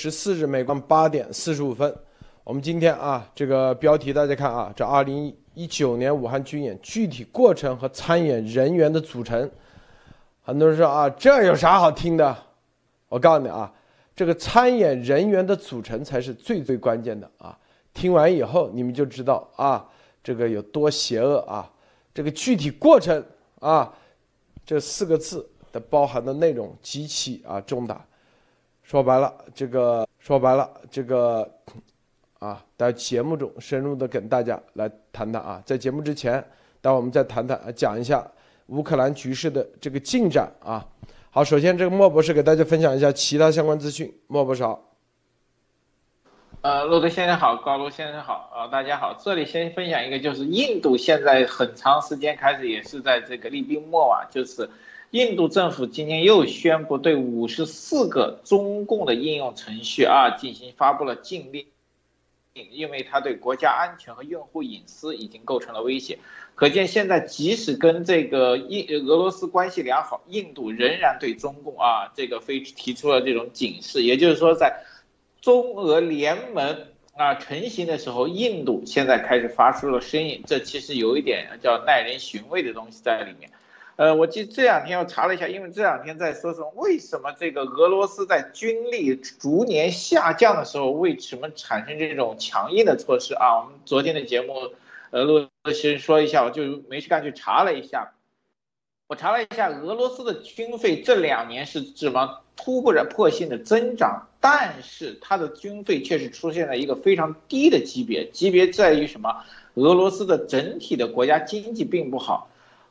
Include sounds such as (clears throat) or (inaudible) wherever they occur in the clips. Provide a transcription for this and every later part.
十四日美国八点四十五分，我们今天啊，这个标题大家看啊，这二零一九年武汉军演具体过程和参演人员的组成，很多人说啊，这有啥好听的？我告诉你啊，这个参演人员的组成才是最最关键的啊！听完以后你们就知道啊，这个有多邪恶啊！这个具体过程啊，这四个字的包含的内容极其啊重大。说白了，这个说白了，这个啊，在节目中深入的跟大家来谈谈啊。在节目之前，待会我们再谈谈，讲一下乌克兰局势的这个进展啊。好，首先这个莫博士给大家分享一下其他相关资讯。莫博士好。呃，洛德先生好，高卢先生好，啊，大家好。这里先分享一个，就是印度现在很长时间开始也是在这个厉兵秣啊，就是。印度政府今天又宣布对五十四个中共的应用程序啊进行发布了禁令，因为它对国家安全和用户隐私已经构成了威胁。可见现在即使跟这个印俄罗斯关系良好，印度仍然对中共啊这个非提出了这种警示。也就是说，在中俄联盟啊成型的时候，印度现在开始发出了声音，这其实有一点叫耐人寻味的东西在里面。呃，我记这两天我查了一下，因为这两天在说什么，为什么这个俄罗斯在军力逐年下降的时候，为什么产生这种强硬的措施啊？我们昨天的节目，呃，陆先说一下，我就没事干去查了一下，我查了一下，俄罗斯的军费这两年是什么突破性的增长，但是它的军费却是出现了一个非常低的级别，级别在于什么？俄罗斯的整体的国家经济并不好。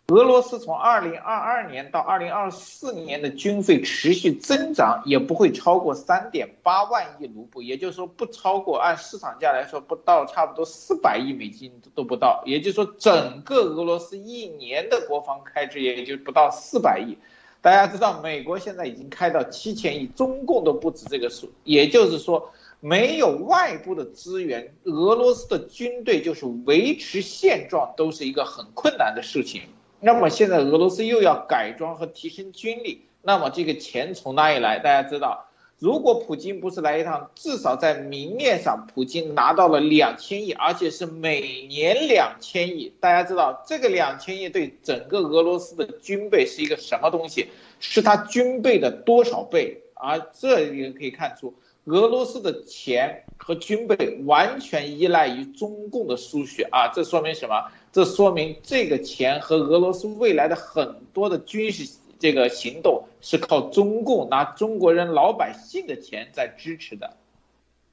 俄罗斯从二零二二年到二零二四年的军费持续增长，也不会超过三点八万亿卢布，也就是说不超过按市场价来说不到差不多四百亿美金都不到，也就是说整个俄罗斯一年的国防开支也就不到四百亿。大家知道，美国现在已经开到七千亿，中共都不止这个数，也就是说没有外部的资源，俄罗斯的军队就是维持现状都是一个很困难的事情。那么现在俄罗斯又要改装和提升军力，那么这个钱从哪里来？大家知道，如果普京不是来一趟，至少在明面上，普京拿到了两千亿，而且是每年两千亿。大家知道，这个两千亿对整个俄罗斯的军备是一个什么东西？是他军备的多少倍？而这也可以看出。俄罗斯的钱和军备完全依赖于中共的输血啊！这说明什么？这说明这个钱和俄罗斯未来的很多的军事这个行动是靠中共拿中国人老百姓的钱在支持的。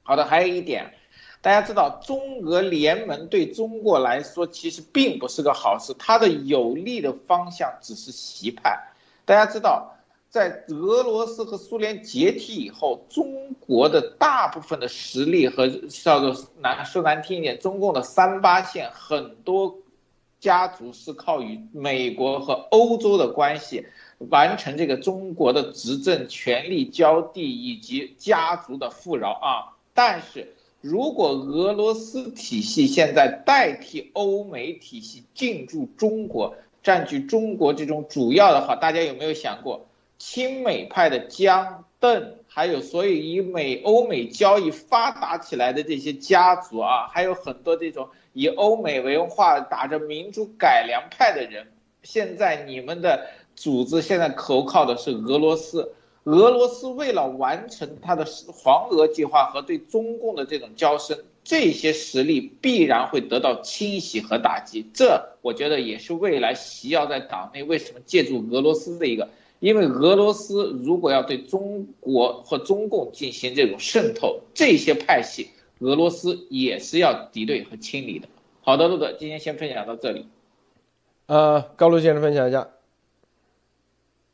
好的，还有一点，大家知道中俄联盟对中国来说其实并不是个好事，它的有利的方向只是习派。大家知道。在俄罗斯和苏联解体以后，中国的大部分的实力和叫做难说难听一点，中共的三八线很多家族是靠与美国和欧洲的关系完成这个中国的执政权力交替以及家族的富饶啊。但是如果俄罗斯体系现在代替欧美体系进驻中国，占据中国这种主要的话，大家有没有想过？亲美派的江邓，还有所以以美欧美交易发达起来的这些家族啊，还有很多这种以欧美文化打着民主改良派的人，现在你们的组织现在投靠的是俄罗斯，俄罗斯为了完成他的黄俄计划和对中共的这种交涉，这些实力必然会得到清洗和打击，这我觉得也是未来习要在党内为什么借助俄罗斯的一个。因为俄罗斯如果要对中国和中共进行这种渗透，这些派系俄罗斯也是要敌对和清理的。好的，路德，今天先分享到这里。呃，高露先生分享一下。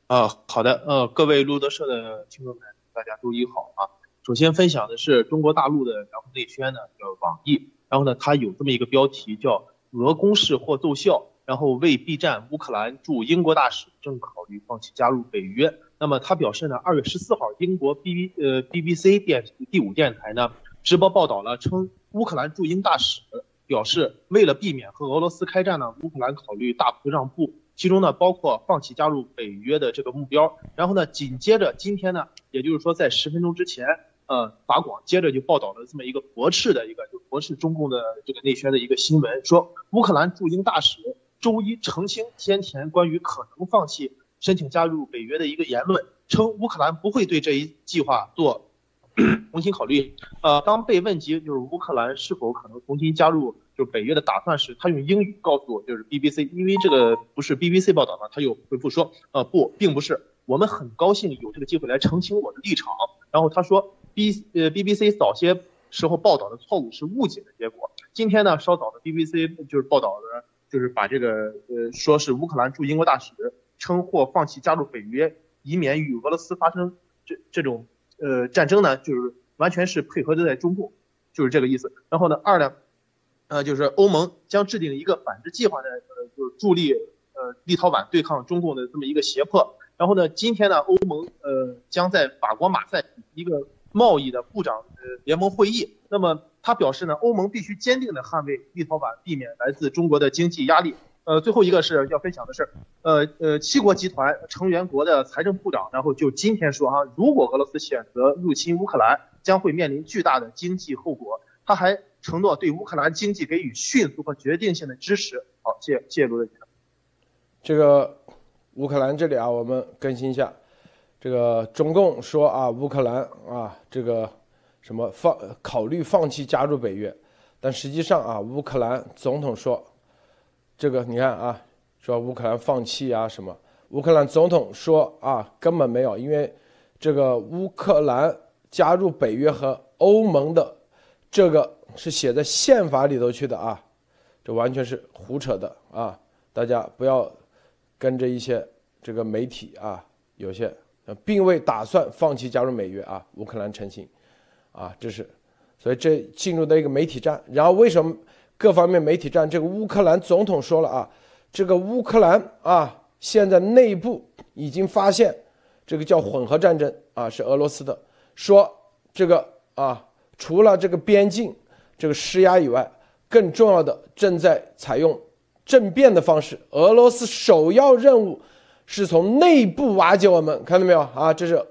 啊，好的，呃，各位路德社的听众们，大家周一好啊。首先分享的是中国大陆的然后内宣呢，叫网易，然后呢，它有这么一个标题叫“俄攻势或奏效”。然后为避战，乌克兰驻英国大使正考虑放弃加入北约。那么他表示呢，二月十四号，英国 B B 呃 B B C 电第五电台呢直播报道了，称乌克兰驻英大使表示，为了避免和俄罗斯开战呢，乌克兰考虑大幅让步，其中呢包括放弃加入北约的这个目标。然后呢，紧接着今天呢，也就是说在十分钟之前，呃，法广接着就报道了这么一个驳斥的一个，就驳斥中共的这个内宣的一个新闻，说乌克兰驻英大使周一澄清先前关于可能放弃申请加入北约的一个言论，称乌克兰不会对这一计划做 (clears throat) 重新考虑。呃，当被问及就是乌克兰是否可能重新加入就是北约的打算时，他用英语告诉我，就是 BBC，因为这个不是 BBC 报道嘛，他又回复说，呃，不，并不是，我们很高兴有这个机会来澄清我的立场。然后他说。B 呃 BBC 早些时候报道的错误是误解的结果。今天呢，稍早的 BBC 就是报道的，就是把这个呃说是乌克兰驻英国大使称或放弃加入北约，以免与俄罗斯发生这这种呃战争呢，就是完全是配合的在中共，就是这个意思。然后呢，二呢，呃就是欧盟将制定一个反制计划呢，呃就是助力呃立陶宛对抗中共的这么一个胁迫。然后呢，今天呢，欧盟呃将在法国马赛一个。贸易的部长呃联盟会议，那么他表示呢，欧盟必须坚定的捍卫立陶宛，避免来自中国的经济压力。呃，最后一个是要分享的是，呃呃，七国集团成员国的财政部长，然后就今天说哈，如果俄罗斯选择入侵乌克兰，将会面临巨大的经济后果。他还承诺对乌克兰经济给予迅速和决定性的支持。好，谢谢谢罗的这个乌克兰这里啊，我们更新一下。这个中共说啊，乌克兰啊，这个什么放考虑放弃加入北约，但实际上啊，乌克兰总统说，这个你看啊，说乌克兰放弃啊什么，乌克兰总统说啊，根本没有，因为这个乌克兰加入北约和欧盟的这个是写在宪法里头去的啊，这完全是胡扯的啊，大家不要跟着一些这个媒体啊，有些。并未打算放弃加入美约啊，乌克兰澄清，啊，这是，所以这进入的一个媒体战。然后为什么各方面媒体站？这个乌克兰总统说了啊，这个乌克兰啊，现在内部已经发现这个叫混合战争啊，是俄罗斯的，说这个啊，除了这个边境这个施压以外，更重要的正在采用政变的方式。俄罗斯首要任务。是从内部瓦解我们，看到没有啊？这是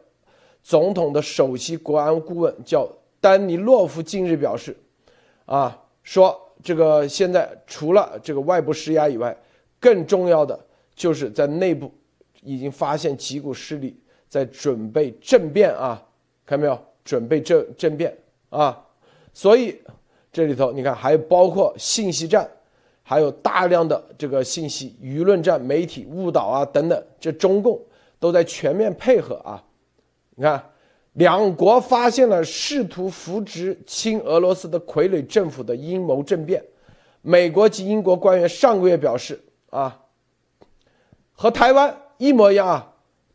总统的首席国安顾问叫丹尼洛夫近日表示，啊，说这个现在除了这个外部施压以外，更重要的就是在内部已经发现几股势力在准备政变啊，看到没有？准备政政变啊，所以这里头你看还包括信息战。还有大量的这个信息、舆论战、媒体误导啊等等，这中共都在全面配合啊。你看，两国发现了试图扶植亲俄罗斯的傀儡政府的阴谋政变。美国及英国官员上个月表示啊，和台湾一模一样啊。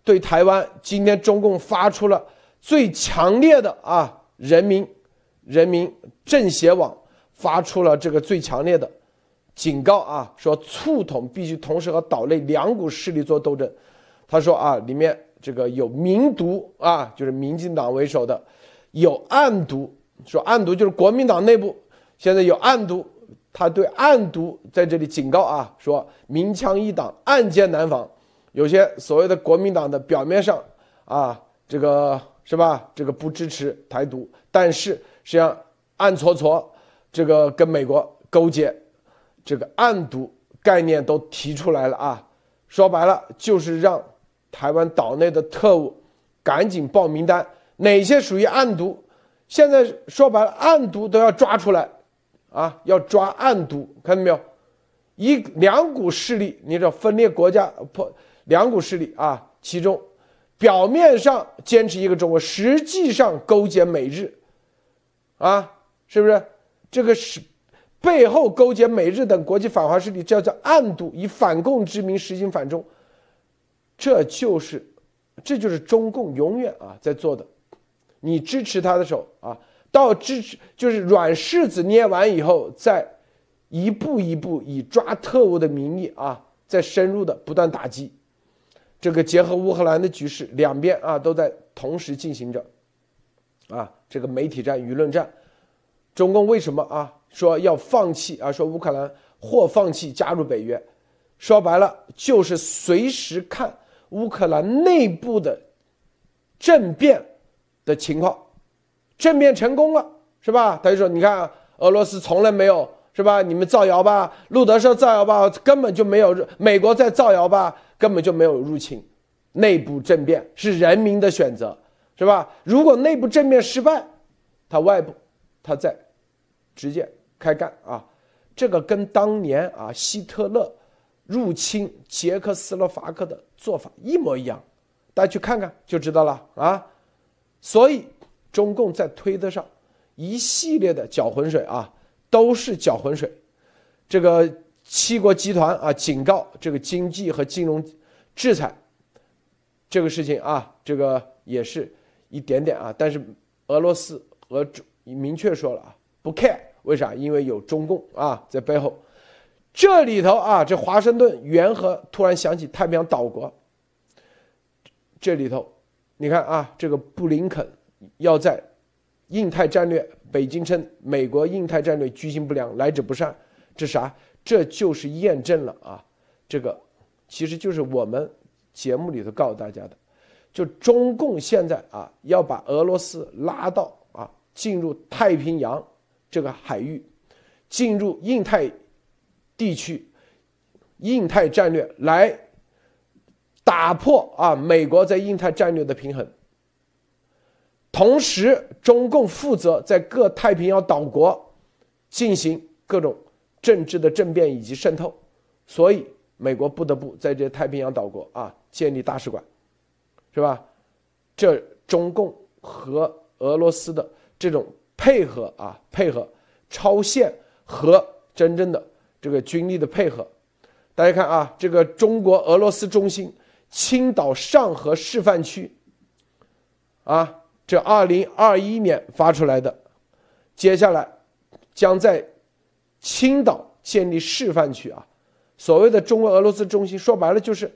对台湾，今天中共发出了最强烈的啊人民人民政协网发出了这个最强烈的。警告啊，说促统必须同时和岛内两股势力做斗争。他说啊，里面这个有明独啊，就是民进党为首的，有暗独，说暗独就是国民党内部现在有暗独，他对暗独在这里警告啊，说明枪易挡，暗箭难防。有些所谓的国民党的表面上啊，这个是吧？这个不支持台独，但是实际上暗搓搓这个跟美国勾结。这个暗毒概念都提出来了啊，说白了就是让台湾岛内的特务赶紧报名单，哪些属于暗毒？现在说白了，暗毒都要抓出来啊，要抓暗毒，看到没有？一两股势力，你知道分裂国家破两股势力啊，其中表面上坚持一个中国，实际上勾结美日啊，是不是？这个是。背后勾结美日等国际反华势力，叫做暗度，以反共之名实行反中，这就是，这就是中共永远啊在做的。你支持他的时候啊，到支持就是软柿子捏完以后，再一步一步以抓特务的名义啊，再深入的不断打击。这个结合乌克兰的局势，两边啊都在同时进行着，啊，这个媒体战、舆论战，中共为什么啊？说要放弃啊！说乌克兰或放弃加入北约，说白了就是随时看乌克兰内部的政变的情况，政变成功了，是吧？他就说，你看俄罗斯从来没有，是吧？你们造谣吧，路德社造谣吧，根本就没有美国在造谣吧，根本就没有入侵，内部政变是人民的选择，是吧？如果内部政变失败，他外部他在直接开干啊，这个跟当年啊希特勒入侵捷克斯洛伐克的做法一模一样，大家去看看就知道了啊。所以中共在推特上一系列的搅浑水啊，都是搅浑水。这个七国集团啊，警告这个经济和金融制裁这个事情啊，这个也是一点点啊，但是俄罗斯和中明确说了啊，不 care。为啥？因为有中共啊在背后，这里头啊，这华盛顿缘何突然想起太平洋岛国？这里头，你看啊，这个布林肯要在印太战略，北京称美国印太战略居心不良，来者不善，这啥？这就是验证了啊，这个其实就是我们节目里头告诉大家的，就中共现在啊要把俄罗斯拉到啊进入太平洋。这个海域进入印太地区，印太战略来打破啊美国在印太战略的平衡。同时，中共负责在各太平洋岛国进行各种政治的政变以及渗透，所以美国不得不在这太平洋岛国啊建立大使馆，是吧？这中共和俄罗斯的这种。配合啊，配合超限和真正的这个军力的配合，大家看啊，这个中国俄罗斯中心青岛上河示范区，啊，这二零二一年发出来的，接下来将在青岛建立示范区啊。所谓的中国俄罗斯中心，说白了就是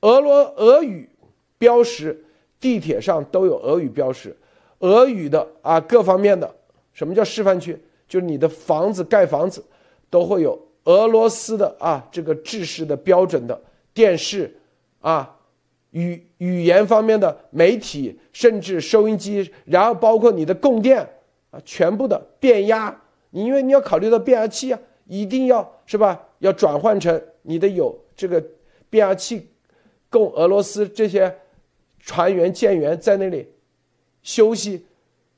俄罗俄语标识，地铁上都有俄语标识。俄语的啊，各方面的，什么叫示范区？就是你的房子盖房子，都会有俄罗斯的啊，这个制式的标准的电视啊，语语言方面的媒体，甚至收音机，然后包括你的供电啊，全部的变压，你因为你要考虑到变压器啊，一定要是吧？要转换成你的有这个变压器，供俄罗斯这些船员舰员在那里。休息，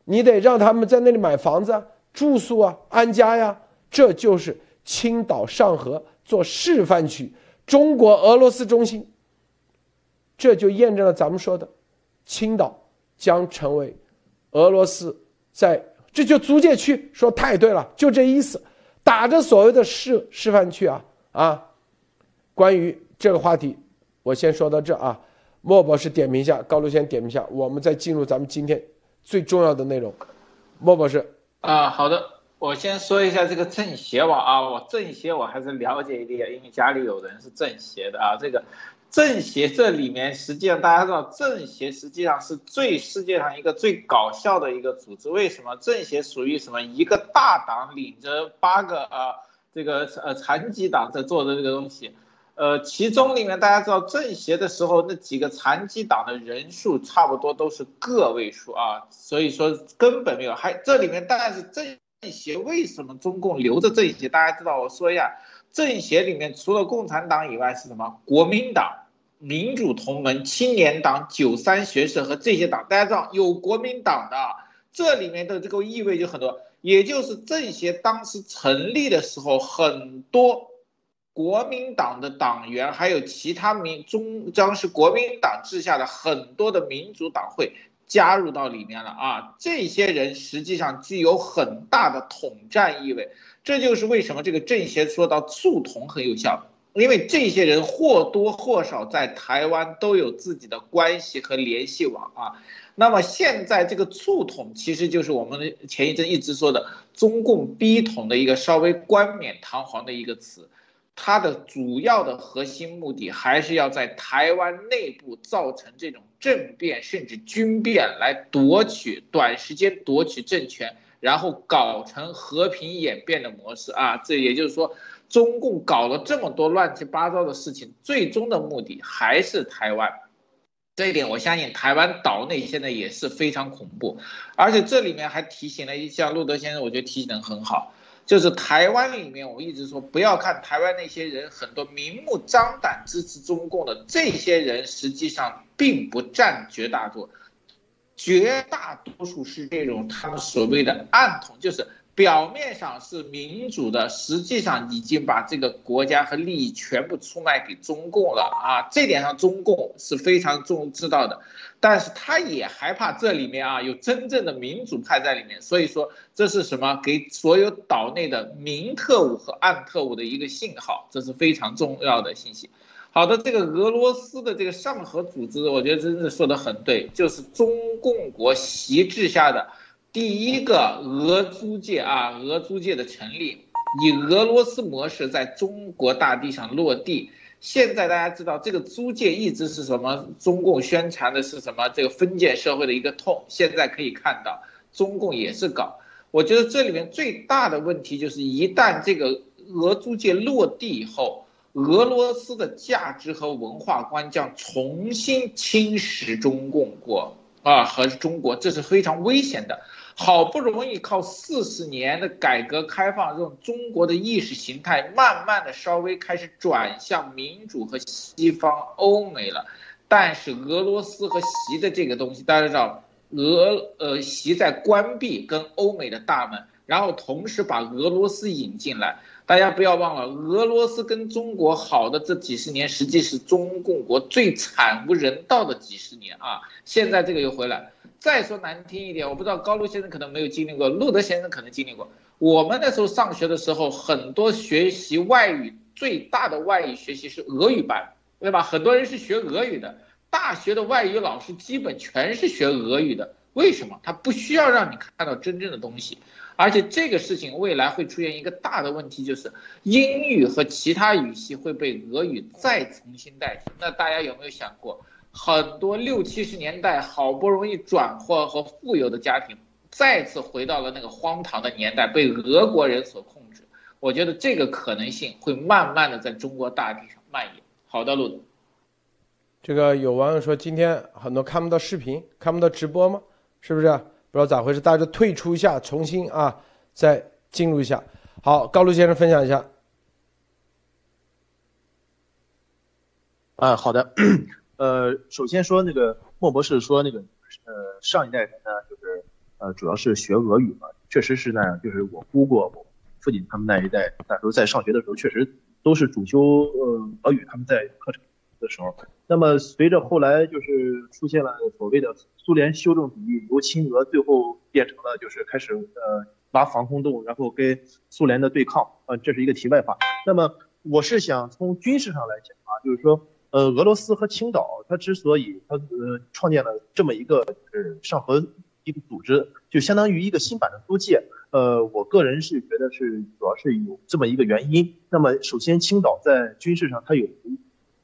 你得让他们在那里买房子、啊、住宿啊、安家呀。这就是青岛上河做示范区，中国俄罗斯中心。这就验证了咱们说的，青岛将成为俄罗斯在这就租界区。说太对了，就这意思，打着所谓的示示范区啊啊。关于这个话题，我先说到这啊。莫博士点评一下，高露先点评一下，我们再进入咱们今天最重要的内容。莫博士，啊，好的，我先说一下这个政协网啊，我政协我还是了解一点，因为家里有人是政协的啊。这个政协这里面，实际上大家知道，政协实际上是最世界上一个最搞笑的一个组织。为什么？政协属于什么？一个大党领着八个啊，这个呃残疾党在做的这个东西。呃，其中里面大家知道政协的时候，那几个残疾党的人数差不多都是个位数啊，所以说根本没有。还这里面，但是政协为什么中共留着政协？大家知道，我说一下，政协里面除了共产党以外是什么？国民党、民主同盟、青年党、九三学社和这些党。大家知道有国民党的，这里面的这个意味就很多，也就是政协当时成立的时候很多。国民党的党员，还有其他民中将是国民党治下的很多的民主党会加入到里面了啊！这些人实际上具有很大的统战意味，这就是为什么这个政协说到促统很有效，因为这些人或多或少在台湾都有自己的关系和联系网啊。那么现在这个促统其实就是我们前一阵一直说的中共逼统的一个稍微冠冕堂皇的一个词。它的主要的核心目的还是要在台湾内部造成这种政变甚至军变，来夺取短时间夺取政权，然后搞成和平演变的模式啊！这也就是说，中共搞了这么多乱七八糟的事情，最终的目的还是台湾。这一点我相信台湾岛内现在也是非常恐怖，而且这里面还提醒了一下路德先生，我觉得提醒的很好，就是台湾里面我一直说不要看台湾那些人很多明目张胆支持中共的这些人，实际上并不占绝大多数。绝大多数是这种他们所谓的暗统，就是表面上是民主的，实际上已经把这个国家和利益全部出卖给中共了啊！这点上中共是非常重知道的，但是他也害怕这里面啊有真正的民主派在里面，所以说这是什么？给所有岛内的明特务和暗特务的一个信号，这是非常重要的信息。好的，这个俄罗斯的这个上合组织，我觉得真的说的很对，就是中共国旗帜下的第一个俄租界啊，俄租界的成立，以俄罗斯模式在中国大地上落地。现在大家知道，这个租界一直是什么？中共宣传的是什么？这个封建社会的一个痛。现在可以看到，中共也是搞。我觉得这里面最大的问题就是，一旦这个俄租界落地以后。俄罗斯的价值和文化观将重新侵蚀中共国啊和中国，这是非常危险的。好不容易靠四十年的改革开放，让中国的意识形态慢慢的稍微开始转向民主和西方欧美了，但是俄罗斯和习的这个东西，大家知道，俄呃习在关闭跟欧美的大门，然后同时把俄罗斯引进来。大家不要忘了，俄罗斯跟中国好的这几十年，实际是中共国最惨无人道的几十年啊！现在这个又回来。再说难听一点，我不知道高露先生可能没有经历过，路德先生可能经历过。我们那时候上学的时候，很多学习外语最大的外语学习是俄语班，对吧？很多人是学俄语的，大学的外语老师基本全是学俄语的。为什么？他不需要让你看到真正的东西。而且这个事情未来会出现一个大的问题，就是英语和其他语系会被俄语再重新代替。那大家有没有想过，很多六七十年代好不容易转化和富有的家庭，再次回到了那个荒唐的年代，被俄国人所控制？我觉得这个可能性会慢慢的在中国大地上蔓延。好的，路子。这个有网友说，今天很多看不到视频，看不到直播吗？是不是？不知道咋回事，大家退出一下，重新啊，再进入一下。好，高露先生分享一下。啊，好的。(clears throat) 呃，首先说那个莫博士说那个，呃，上一代人呢，就是呃，主要是学俄语嘛，确实是那样。就是我姑姑、我父亲他们那一代，那时候在上学的时候，确实都是主修呃俄语，他们在课程的时候。那么随着后来就是出现了所谓的。苏联修正主义由亲俄最后变成了就是开始呃拉防空洞，然后跟苏联的对抗，呃这是一个题外话。那么我是想从军事上来讲啊，就是说呃俄罗斯和青岛它之所以它呃创建了这么一个呃上合一个组织，就相当于一个新版的租界。呃我个人是觉得是主要是有这么一个原因。那么首先青岛在军事上它有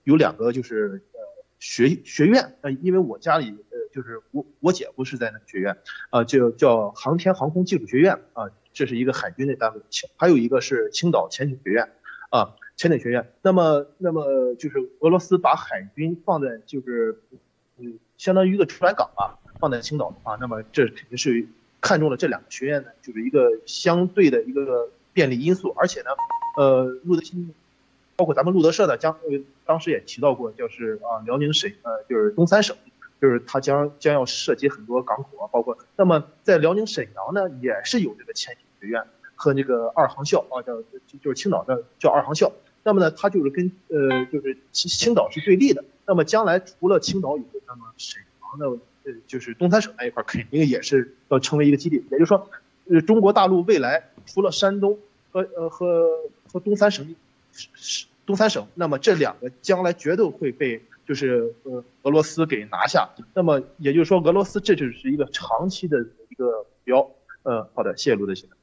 有两个就是呃学学院，呃因为我家里呃。就是我我姐夫是在那个学院，啊，就叫航天航空技术学院啊，这是一个海军的单位，还有一个是青岛潜艇学院，啊，潜艇学院。那么那么就是俄罗斯把海军放在就是嗯，相当于一个出海港吧，放在青岛的话，那么这肯定是看中了这两个学院呢，就是一个相对的一个便利因素。而且呢，呃，入的新，包括咱们路德社的将当时也提到过，就是啊，辽宁省呃，就是东三省。就是它将将要涉及很多港口啊，包括那么在辽宁沈阳呢，也是有这个潜艇学院和那个二航校啊，叫就是青岛的叫二航校。那么呢，它就是跟呃就是青青岛是对立的。那么将来除了青岛以后，那么沈阳的呃就是东三省那一块肯定也是要成为一个基地。也就是说，呃中国大陆未来除了山东和呃和和东三省是是东三省，那么这两个将来绝对会被。就是呃，俄罗斯给拿下，那么也就是说，俄罗斯这就是一个长期的一个目标。呃，好的，谢谢卢德先生。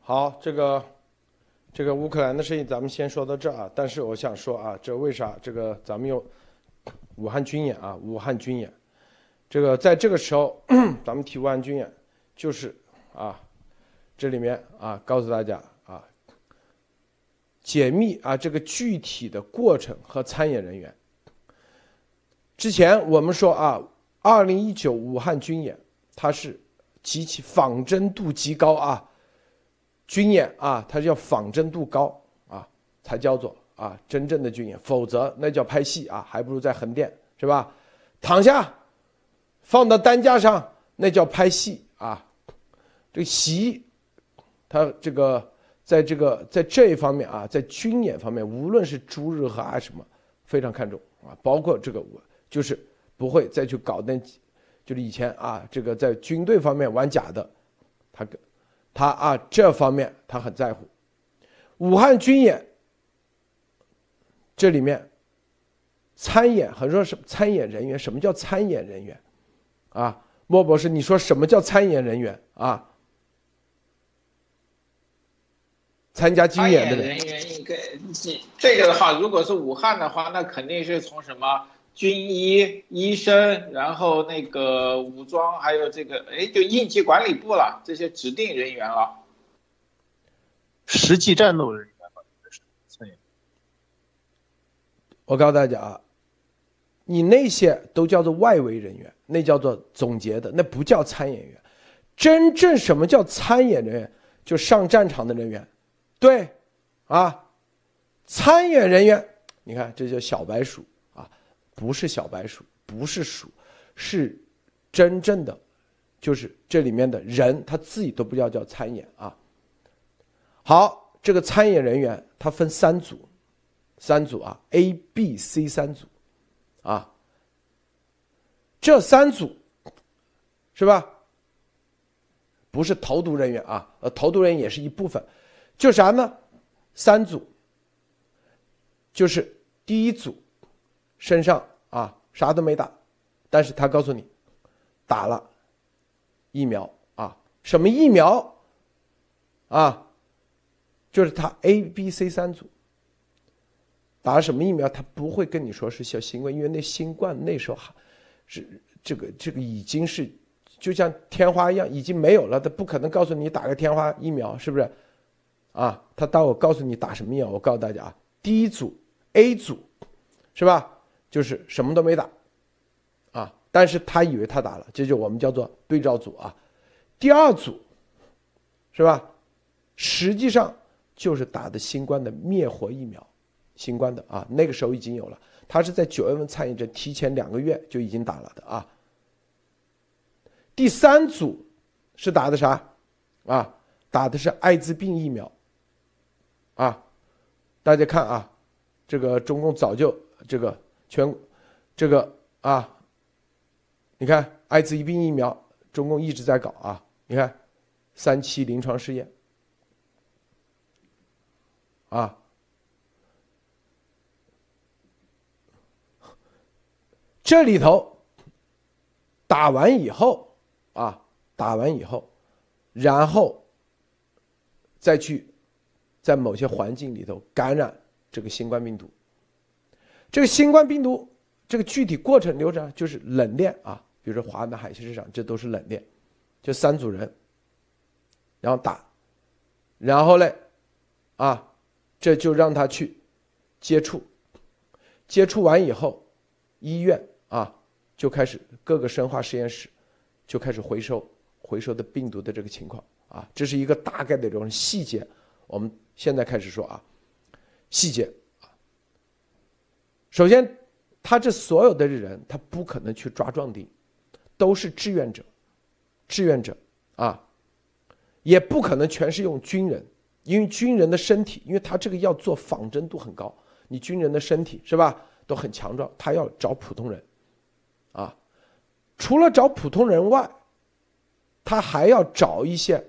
好，这个这个乌克兰的事情咱们先说到这啊。但是我想说啊，这为啥这个咱们用武汉军演啊？武汉军演，这个在这个时候咱们提武汉军演，就是啊，这里面啊，告诉大家，解密啊这个具体的过程和参演人员。之前我们说啊，二零一九武汉军演，它是极其仿真度极高啊，军演啊，它叫仿真度高啊，才叫做啊真正的军演，否则那叫拍戏啊，还不如在横店是吧？躺下，放到担架上，那叫拍戏啊。这个席，他这个在这个在这一方面啊，在军演方面，无论是朱日和啊什么，非常看重啊，包括这个我就是不会再去搞那，就是以前啊，这个在军队方面玩假的，他他啊这方面他很在乎。武汉军演这里面参演，很多说是参演人员，什么叫参演人员？啊，莫博士，你说什么叫参演人员啊？参加军演的人员应该这这个的话，如果是武汉的话，那肯定是从什么军医、医生，然后那个武装，还有这个哎，就应急管理部了，这些指定人员了。实际战斗人员我告诉大家啊，你那些都叫做外围人员，那叫做总结的，那不叫参演员。真正什么叫参演人员？就上战场的人员。对，啊，参演人员，你看这叫小白鼠啊，不是小白鼠，不是鼠，是真正的，就是这里面的人他自己都不叫叫参演啊。好，这个参演人员他分三组，三组啊，A、B、C 三组，啊，这三组是吧？不是投毒人员啊，呃，投毒人员也是一部分。就啥呢？三组，就是第一组，身上啊啥都没打，但是他告诉你，打了疫苗啊，什么疫苗？啊，就是他 A、B、C 三组打了什么疫苗？他不会跟你说是小新冠，因为那新冠那时候还是这个这个已经是就像天花一样，已经没有了，他不可能告诉你打个天花疫苗，是不是？啊，他当我告诉你打什么药。我告诉大家啊，第一组 A 组，是吧？就是什么都没打，啊，但是他以为他打了，这就我们叫做对照组啊。第二组，是吧？实际上就是打的新冠的灭活疫苗，新冠的啊，那个时候已经有了。他是在九月份参与，者提前两个月就已经打了的啊。第三组是打的啥？啊，打的是艾滋病疫苗。啊，大家看啊，这个中共早就这个全，这个啊，你看艾滋病疫苗，中共一直在搞啊，你看三期临床试验，啊，这里头打完以后啊，打完以后，然后再去。在某些环境里头感染这个新冠病毒，这个新冠病毒这个具体过程流程就是冷链啊，比如说华南海鲜市场，这都是冷链，就三组人，然后打，然后嘞，啊，这就让他去接触，接触完以后，医院啊就开始各个生化实验室就开始回收回收的病毒的这个情况啊，这是一个大概的这种细节，我们。现在开始说啊，细节啊。首先，他这所有的人，他不可能去抓壮丁，都是志愿者，志愿者啊，也不可能全是用军人，因为军人的身体，因为他这个要做仿真度很高，你军人的身体是吧，都很强壮，他要找普通人，啊，除了找普通人外，他还要找一些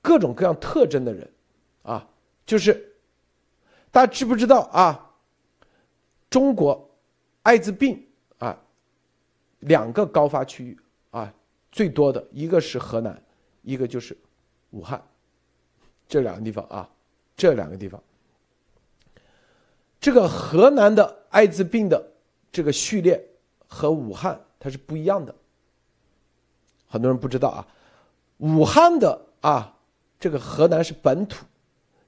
各种各样特征的人。啊，就是大家知不知道啊？中国艾滋病啊，两个高发区域啊，最多的一个是河南，一个就是武汉，这两个地方啊，这两个地方，这个河南的艾滋病的这个序列和武汉它是不一样的，很多人不知道啊，武汉的啊，这个河南是本土。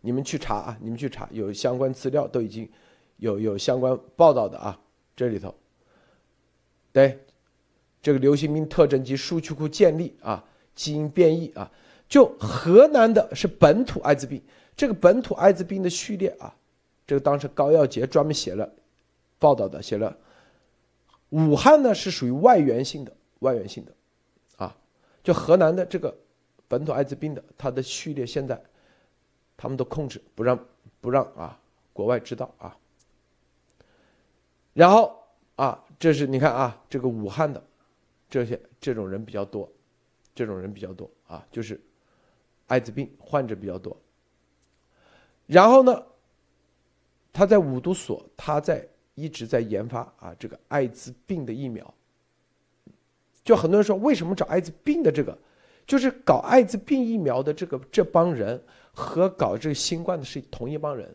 你们去查啊！你们去查，有相关资料都已经有有相关报道的啊。这里头，对，这个流行病特征及数据库建立啊，基因变异啊，就河南的是本土艾滋病，这个本土艾滋病的序列啊，这个当时高耀杰专门写了报道的，写了，武汉呢是属于外源性的，外源性的，啊，就河南的这个本土艾滋病的，它的序列现在他们都控制不让不让啊国外知道啊。然后啊，这是你看啊，这个武汉的这些这种人比较多，这种人比较多啊，就是艾滋病患者比较多。然后呢，他在五毒所，他在一直在研发啊这个艾滋病的疫苗。就很多人说，为什么找艾滋病的这个，就是搞艾滋病疫苗的这个这帮人和搞这个新冠的是同一帮人，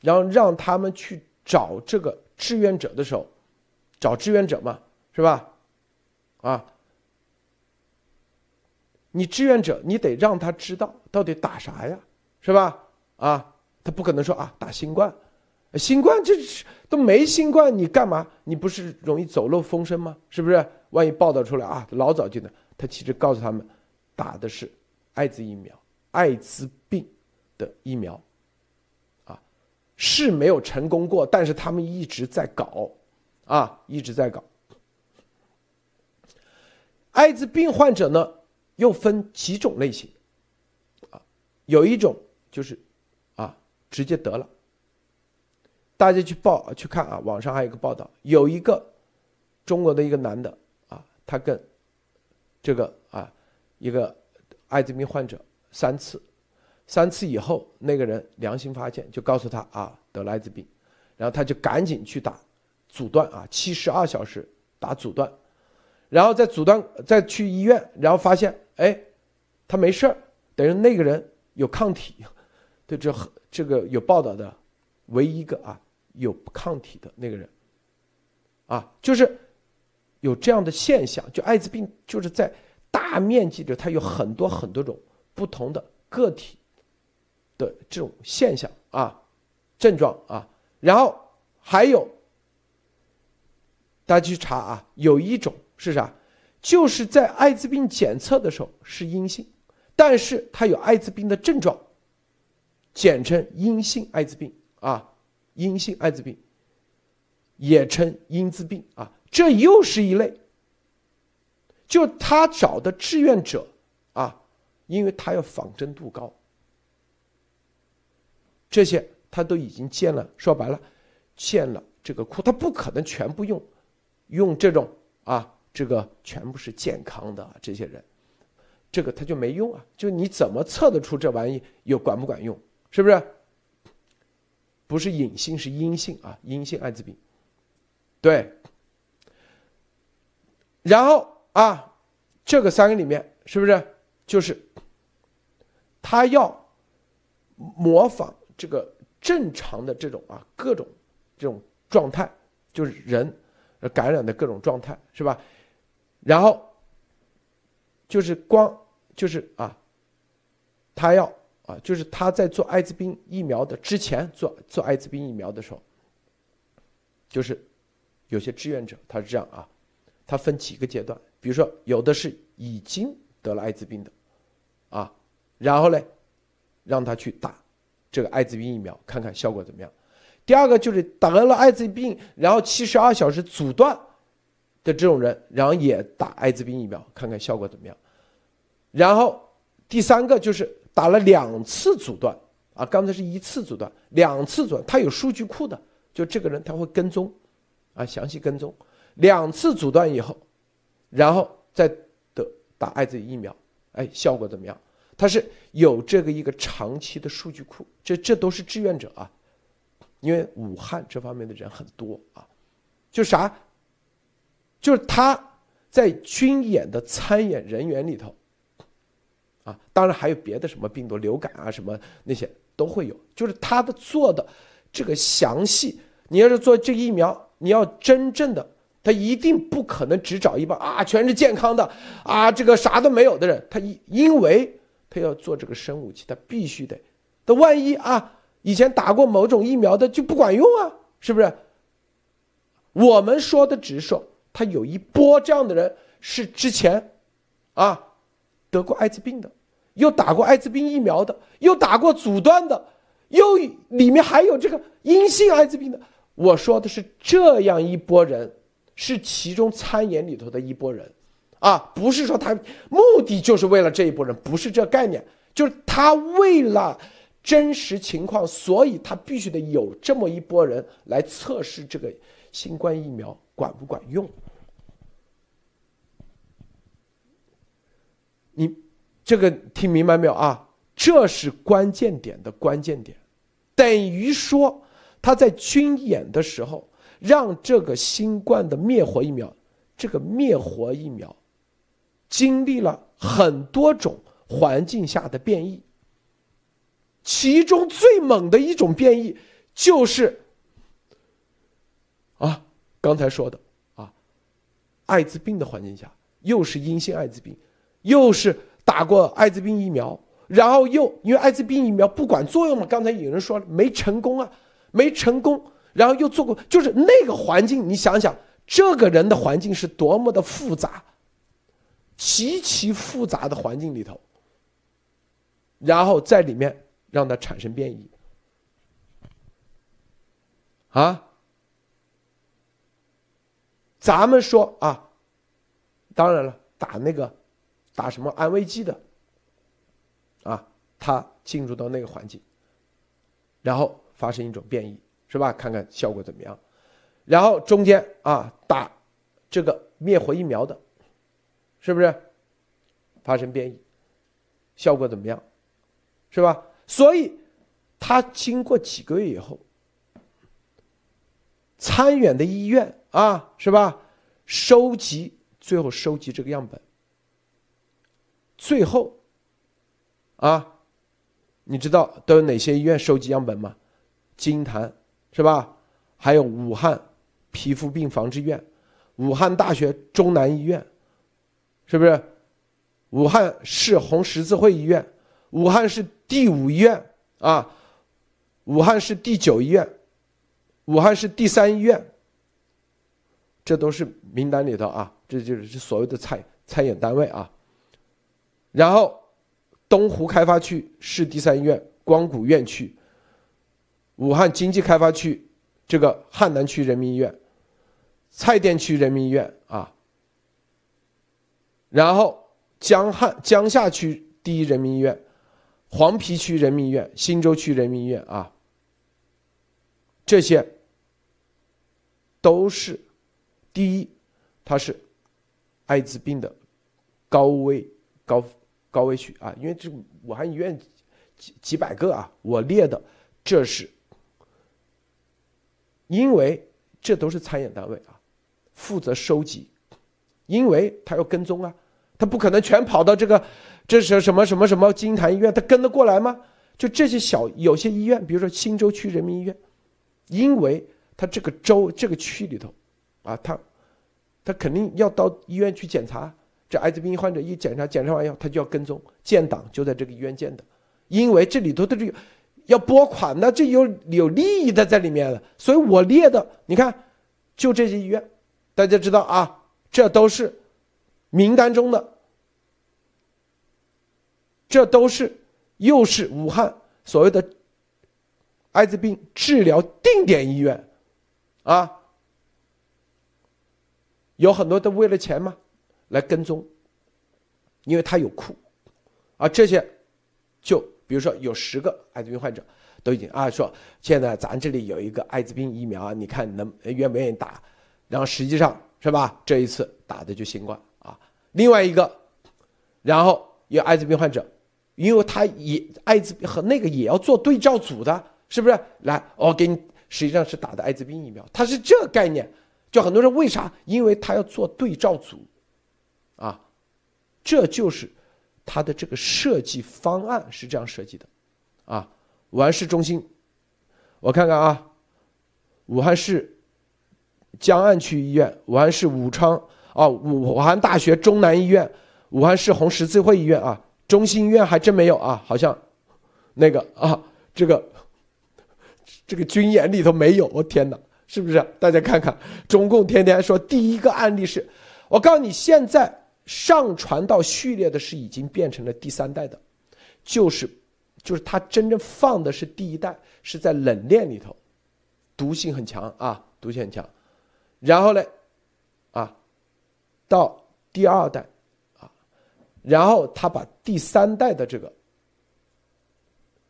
然后让他们去找这个。志愿者的时候，找志愿者嘛，是吧？啊，你志愿者，你得让他知道到底打啥呀，是吧？啊，他不可能说啊打新冠，新冠这都没新冠，你干嘛？你不是容易走漏风声吗？是不是？万一报道出来啊，老早就能。他其实告诉他们，打的是艾滋疫苗，艾滋病的疫苗啊。是没有成功过，但是他们一直在搞，啊，一直在搞。艾滋病患者呢，又分几种类型，啊，有一种就是，啊，直接得了。大家去报去看啊，网上还有一个报道，有一个中国的一个男的啊，他跟这个啊一个艾滋病患者三次。三次以后，那个人良心发现，就告诉他啊得了艾滋病，然后他就赶紧去打阻断啊，七十二小时打阻断，然后再阻断再去医院，然后发现哎他没事儿，等于那个人有抗体，(laughs) 对这这个有报道的唯一一个啊有抗体的那个人，啊就是有这样的现象，就艾滋病就是在大面积的它有很多很多种不同的个体。的这种现象啊，症状啊，然后还有，大家去查啊，有一种是啥？就是在艾滋病检测的时候是阴性，但是它有艾滋病的症状，简称阴性艾滋病啊，阴性艾滋病，也称阴滋病啊，这又是一类。就他找的志愿者，因为他要仿真度高。这些他都已经建了，说白了，建了这个库，他不可能全部用，用这种啊，这个全部是健康的这些人，这个他就没用啊。就你怎么测得出这玩意有管不管用？是不是？不是隐性是阴性啊，阴性艾滋病。对。然后啊，这个三个里面是不是就是他要模仿？这个正常的这种啊，各种这种状态，就是人感染的各种状态，是吧？然后就是光就是啊，他要啊，就是他在做艾滋病疫苗的之前做做艾滋病疫苗的时候，就是有些志愿者他是这样啊，他分几个阶段，比如说有的是已经得了艾滋病的啊，然后呢，让他去打。这个艾滋病疫苗看看效果怎么样？第二个就是得了艾滋病，然后七十二小时阻断的这种人，然后也打艾滋病疫苗看看效果怎么样？然后第三个就是打了两次阻断啊，刚才是一次阻断，两次阻断，他有数据库的，就这个人他会跟踪啊，详细跟踪两次阻断以后，然后再打艾滋疫苗，哎，效果怎么样？他是有这个一个长期的数据库，这这都是志愿者啊，因为武汉这方面的人很多啊，就啥，就是他在军演的参演人员里头，啊，当然还有别的什么病毒、流感啊什么那些都会有，就是他的做的这个详细，你要是做这疫苗，你要真正的，他一定不可能只找一帮啊全是健康的啊这个啥都没有的人，他因因为。他要做这个生武器，他必须得。那万一啊，以前打过某种疫苗的就不管用啊，是不是？我们说的只是说他有一波这样的人是之前，啊，得过艾滋病的，又打过艾滋病疫苗的，又打过阻断的，又里面还有这个阴性艾滋病的。我说的是这样一波人，是其中参演里头的一波人，啊，不是说他目的就是为了这一波人，不是这概念，就是他为了真实情况，所以他必须得有这么一波人来测试这个新冠疫苗管不管用。你这个听明白没有啊？这是关键点的关键点，等于说。他在军演的时候，让这个新冠的灭活疫苗，这个灭活疫苗，经历了很多种环境下的变异。其中最猛的一种变异，就是，啊，刚才说的啊，艾滋病的环境下，又是阴性艾滋病，又是打过艾滋病疫苗，然后又因为艾滋病疫苗不管作用嘛，刚才有人说没成功啊。没成功，然后又做过，就是那个环境，你想想，这个人的环境是多么的复杂，极其复杂的环境里头，然后在里面让它产生变异，啊，咱们说啊，当然了，打那个打什么安慰剂的，啊，他进入到那个环境，然后。发生一种变异，是吧？看看效果怎么样。然后中间啊，打这个灭活疫苗的，是不是发生变异？效果怎么样？是吧？所以他经过几个月以后，参远的医院啊，是吧？收集最后收集这个样本，最后啊，你知道都有哪些医院收集样本吗？金坛是吧？还有武汉皮肤病防治院、武汉大学中南医院，是不是？武汉市红十字会医院、武汉市第五医院啊，武汉市第九医院、武汉市第三医院，这都是名单里头啊，这就是所谓的参参演单位啊。然后，东湖开发区市第三医院、光谷院区。武汉经济开发区，这个汉南区人民医院，蔡甸区人民医院啊，然后江汉江夏区第一人民医院，黄陂区人民医院，新洲区人民医院啊，这些都是第一，它是艾滋病的高危高高危区啊，因为这武汉医院几几百个啊，我列的这是。因为这都是参演单位啊，负责收集，因为他要跟踪啊，他不可能全跑到这个，这是什么什么什么金坛医院，他跟得过来吗？就这些小有些医院，比如说新洲区人民医院，因为他这个州这个区里头，啊，他他肯定要到医院去检查，这艾滋病患者一检查，检查完以后他就要跟踪建档，就在这个医院建的，因为这里头的这个。要拨款那，这有有利益的在里面了，所以我列的，你看，就这些医院，大家知道啊，这都是名单中的，这都是又是武汉所谓的艾滋病治疗定点医院，啊，有很多都为了钱嘛，来跟踪，因为他有库，啊，这些就。比如说有十个艾滋病患者都已经啊说，现在咱这里有一个艾滋病疫苗啊，你看能愿不愿意打？然后实际上是吧？这一次打的就新冠啊。另外一个，然后有艾滋病患者，因为他也艾滋病和那个也要做对照组的，是不是？来，我给你，实际上是打的艾滋病疫苗，它是这概念。就很多人为啥？因为他要做对照组，啊，这就是。它的这个设计方案是这样设计的，啊，武汉市中心，我看看啊，武汉市江岸区医院、武汉市武昌啊，武汉大学中南医院、武汉市红十字会医院啊，中心医院还真没有啊，好像那个啊，这个这个军演里头没有，我天哪，是不是？大家看看，中共天天说第一个案例是，我告诉你，现在上传到序列的是已经变成了第三代的，就是，就是它真正放的是第一代，是在冷链里头，毒性很强啊，毒性很强。然后呢，啊，到第二代，啊，然后他把第三代的这个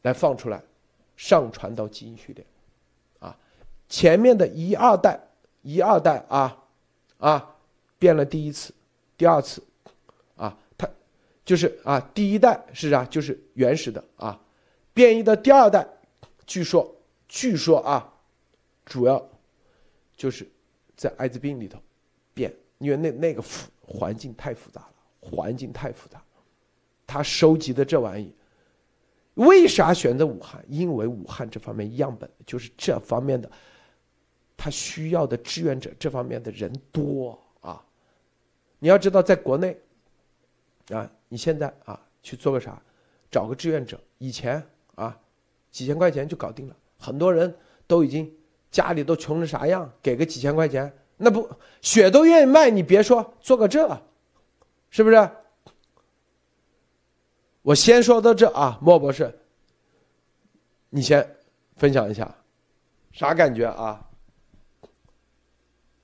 来放出来，上传到基因序列。啊前面的一二代，一二代啊，啊，变了第一次，第二次，啊，它就是啊，第一代是啥，就是原始的啊，变异的第二代，据说，据说啊，主要就是在艾滋病里头变，因为那那个复环境太复杂了，环境太复杂，他收集的这玩意，为啥选择武汉？因为武汉这方面样本就是这方面的。他需要的志愿者这方面的人多！你要知道，在国内啊，你现在啊去做个啥，找个志愿者，以前啊几千块钱就搞定了。很多人都已经家里都穷成啥样，给个几千块钱，那不血都愿意卖。你别说做个这，是不是？我先说到这啊，莫博士，你先分享一下，啥感觉啊？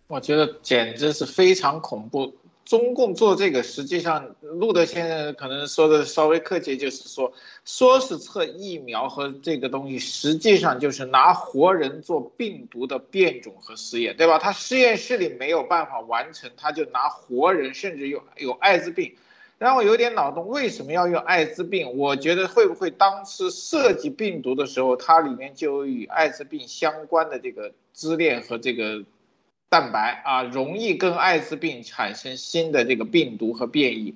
我觉得简直是非常恐怖。中共做这个，实际上路德先生可能说的稍微客气，就是说，说是测疫苗和这个东西，实际上就是拿活人做病毒的变种和实验，对吧？他实验室里没有办法完成，他就拿活人，甚至有有艾滋病。让我有点脑洞，为什么要用艾滋病？我觉得会不会当时设计病毒的时候，它里面就有与艾滋病相关的这个支链和这个。蛋白啊，容易跟艾滋病产生新的这个病毒和变异。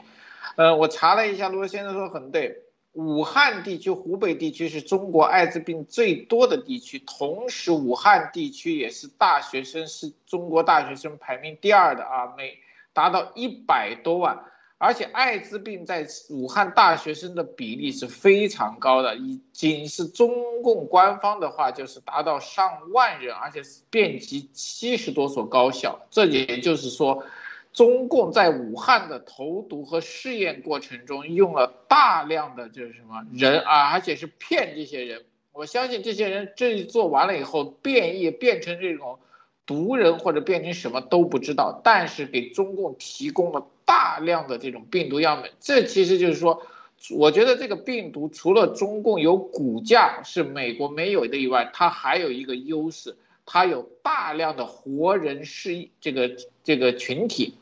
呃，我查了一下，罗先生说很对，武汉地区、湖北地区是中国艾滋病最多的地区，同时武汉地区也是大学生是中国大学生排名第二的啊，每达到一百多万。而且艾滋病在武汉大学生的比例是非常高的，已仅是中共官方的话就是达到上万人，而且遍及七十多所高校。这也就是说，中共在武汉的投毒和试验过程中用了大量的就是什么人啊，而且是骗这些人。我相信这些人这一做完了以后变异变成这种。毒人或者变成什么都不知道，但是给中共提供了大量的这种病毒样本，这其实就是说，我觉得这个病毒除了中共有骨架是美国没有的以外，它还有一个优势，它有大量的活人是这个这个群体，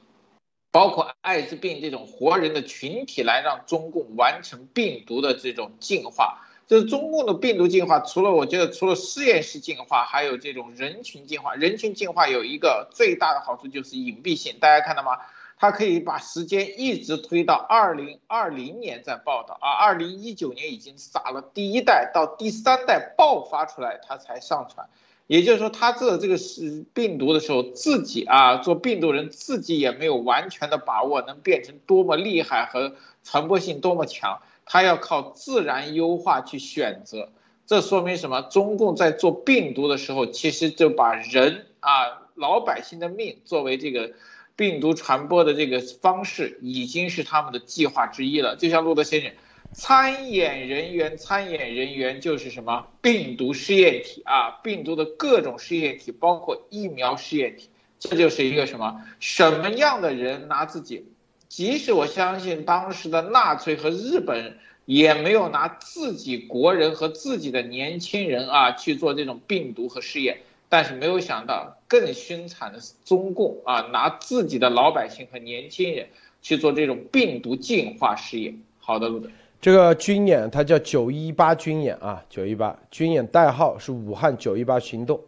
包括艾滋病这种活人的群体来让中共完成病毒的这种进化。就是中共的病毒进化，除了我觉得除了实验室进化，还有这种人群进化。人群进化有一个最大的好处就是隐蔽性，大家看到吗？它可以把时间一直推到二零二零年再报道啊，二零一九年已经撒了第一代，到第三代爆发出来，它才上传。也就是说，它做这个是病毒的时候，自己啊做病毒人自己也没有完全的把握，能变成多么厉害和传播性多么强。他要靠自然优化去选择，这说明什么？中共在做病毒的时候，其实就把人啊老百姓的命作为这个病毒传播的这个方式，已经是他们的计划之一了。就像路德先生，参演人员，参演人员就是什么？病毒试验体啊，病毒的各种试验体，包括疫苗试验体，这就是一个什么？什么样的人拿自己？即使我相信当时的纳粹和日本也没有拿自己国人和自己的年轻人啊去做这种病毒和试验，但是没有想到更凶残的是中共啊拿自己的老百姓和年轻人去做这种病毒进化试验。好的，路德，这个军演它叫九一八军演啊，九一八军演代号是武汉九一八行动，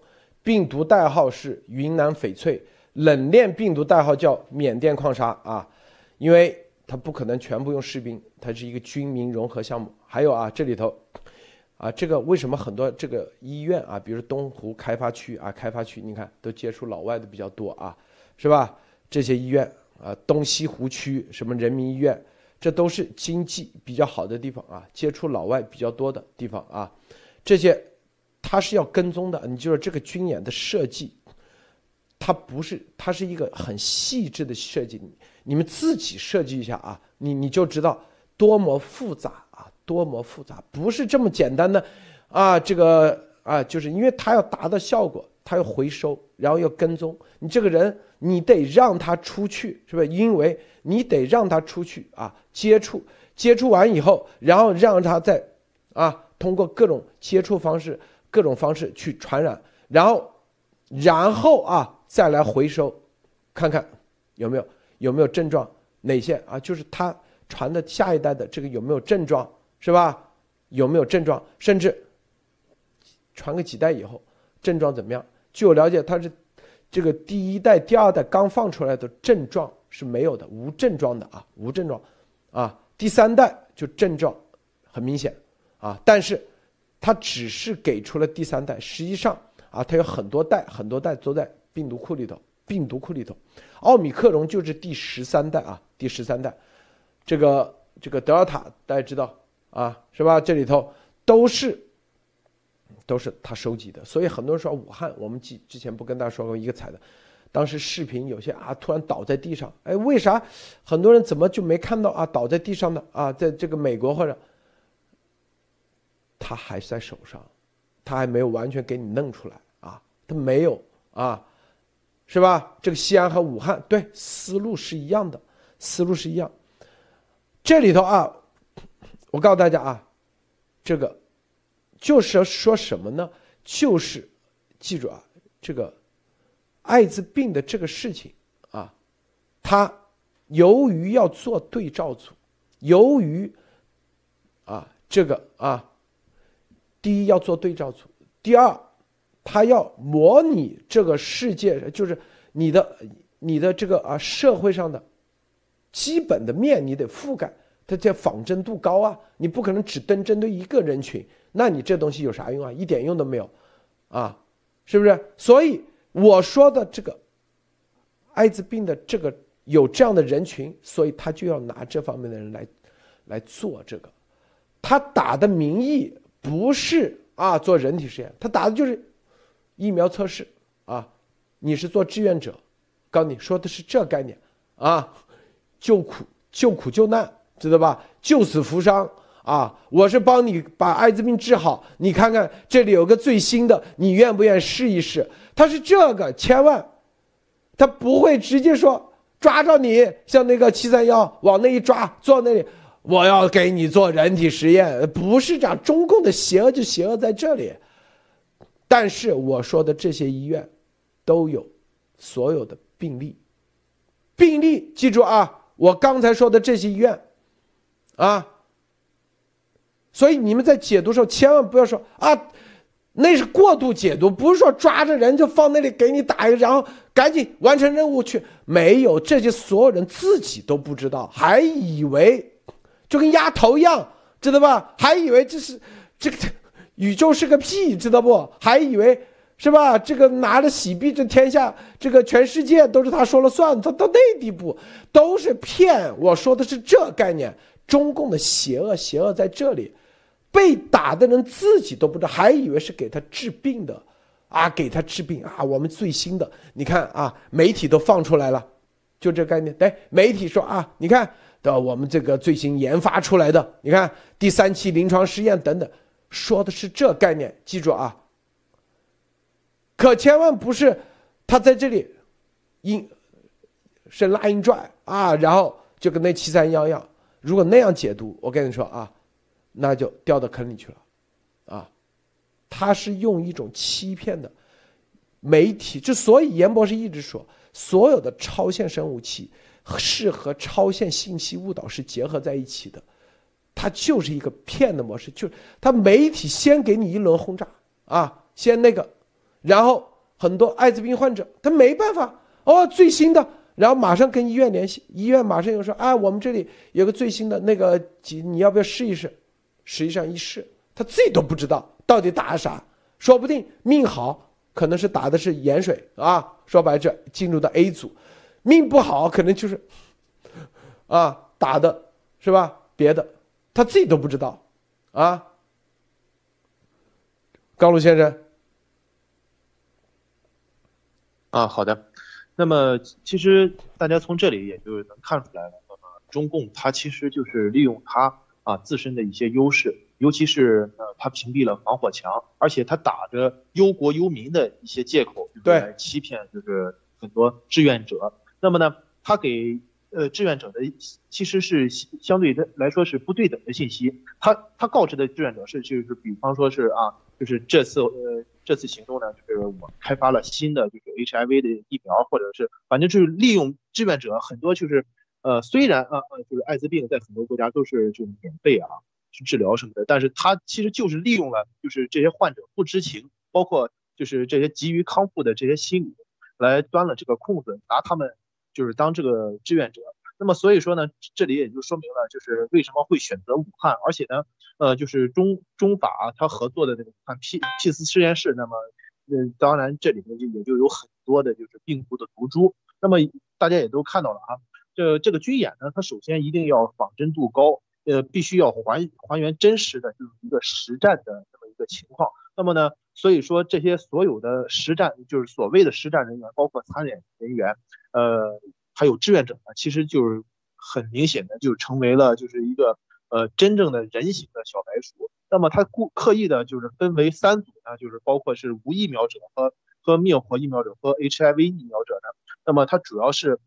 病毒代号是云南翡翠，冷链病毒代号叫缅甸矿砂啊。因为它不可能全部用士兵，它是一个军民融合项目。还有啊，这里头，啊，这个为什么很多这个医院啊，比如东湖开发区啊，开发区，你看都接触老外的比较多啊，是吧？这些医院啊，东西湖区什么人民医院，这都是经济比较好的地方啊，接触老外比较多的地方啊。这些它是要跟踪的，你就是这个军演的设计，它不是，它是一个很细致的设计，你们自己设计一下啊，你你就知道多么复杂，多么复杂，不是这么简单的啊，这个啊，就是因为它要达到效果，它要回收，然后要跟踪你这个人，你得让他出去，是不是？因为你得让他出去啊，接触，接触完以后，然后让他再啊，通过各种接触方式、各种方式去传染，然后，然后啊。再来回收，看看有没有有没有症状，哪些啊？就是他传的下一代的这个有没有症状，是吧？有没有症状？甚至传个几代以后，症状怎么样？据我了解，他是这个第一代、第二代刚放出来的症状是没有的，无症状的啊，无症状啊。第三代就症状很明显啊，但是它只是给出了第三代，实际上啊，它有很多代，很多代都在。病毒库里头，病毒库里头，奥米克戎就是第十三代啊，第十三代，这个这个德尔塔大家知道啊，是吧？这里头都是都是他收集的，所以很多人说武汉，我们之之前不跟大家说过一个彩的，当时视频有些啊突然倒在地上，哎，为啥很多人怎么就没看到啊倒在地上的啊，在这个美国或者他还在手上，他还没有完全给你弄出来啊，他没有啊。是吧？这个西安和武汉，对，思路是一样的，思路是一样。这里头啊，我告诉大家啊，这个就是要说什么呢？就是记住啊，这个艾滋病的这个事情啊，它由于要做对照组，由于啊这个啊，第一要做对照组，第二。他要模拟这个世界，就是你的你的这个啊社会上的基本的面，你得覆盖，它叫仿真度高啊。你不可能只针针对一个人群，那你这东西有啥用啊？一点用都没有，啊，是不是？所以我说的这个艾滋病的这个有这样的人群，所以他就要拿这方面的人来来做这个。他打的名义不是啊做人体实验，他打的就是。疫苗测试啊，你是做志愿者，告诉你说的是这概念啊，救苦救苦救难，知道吧？救死扶伤啊！我是帮你把艾滋病治好，你看看这里有个最新的，你愿不愿意试一试？他是这个，千万，他不会直接说抓着你，像那个七三幺往那一抓，坐那里，我要给你做人体实验，不是这样。中共的邪恶就邪恶在这里。但是我说的这些医院，都有所有的病例，病例记住啊！我刚才说的这些医院，啊，所以你们在解读时候千万不要说啊，那是过度解读，不是说抓着人就放那里给你打一个，然后赶紧完成任务去。没有这些，所有人自己都不知道，还以为就跟丫头一样，知道吧？还以为这是这个。宇宙是个屁，知道不？还以为是吧？这个拿着洗币，这天下，这个全世界都是他说了算，他到那地步都是骗。我说的是这概念，中共的邪恶，邪恶在这里，被打的人自己都不知道，还以为是给他治病的，啊，给他治病啊！我们最新的，你看啊，媒体都放出来了，就这概念。对，媒体说啊，你看的我们这个最新研发出来的，你看第三期临床试验等等。说的是这概念，记住啊。可千万不是他在这里，硬是拉硬拽啊，然后就跟那七三幺一样。如果那样解读，我跟你说啊，那就掉到坑里去了，啊。他是用一种欺骗的媒体，之所以严博士一直说，所有的超限生物器是和超限信息误导是结合在一起的。它就是一个骗的模式，就他媒体先给你一轮轰炸啊，先那个，然后很多艾滋病患者他没办法哦，最新的，然后马上跟医院联系，医院马上又说啊，我们这里有个最新的那个，你要不要试一试？实际上一试，他自己都不知道到底打的啥，说不定命好，可能是打的是盐水啊，说白这进入到 A 组，命不好，可能就是啊打的是吧别的。他自己都不知道，啊，高鲁先生，啊，好的。那么其实大家从这里也就能看出来了，那么中共它其实就是利用它啊自身的一些优势，尤其是呃它屏蔽了防火墙，而且它打着忧国忧民的一些借口，对，来欺骗就是很多志愿者。那么呢，它给呃志愿者的其实是相对的来说是不对等的信息。他他告知的志愿者是就是比方说是啊，就是这次呃。这次行动呢，就是我开发了新的就是 HIV 的疫苗，或者是反正就是利用志愿者很多就是，呃，虽然呃呃就是艾滋病在很多国家都是就免费啊去治疗什么的，但是他其实就是利用了就是这些患者不知情，包括就是这些急于康复的这些心理，来钻了这个空子，拿他们就是当这个志愿者。那么所以说呢，这里也就说明了就是为什么会选择武汉，而且呢。呃，就是中中法他合作的那个武汉 P P 四实验室，那么，嗯，当然这里面就也就有很多的就是病毒的毒株。那么大家也都看到了啊，这这个军演呢，它首先一定要仿真度高，呃，必须要还还原真实的就是一个实战的这么一个情况。那么呢，所以说这些所有的实战就是所谓的实战人员，包括参演人员，呃，还有志愿者呢，其实就是很明显的就是成为了就是一个。呃，真正的人形的小白鼠，那么它故刻意的就是分为三组呢，就是包括是无疫苗者和和灭活疫苗者和 HIV 疫苗者呢，那么它主要是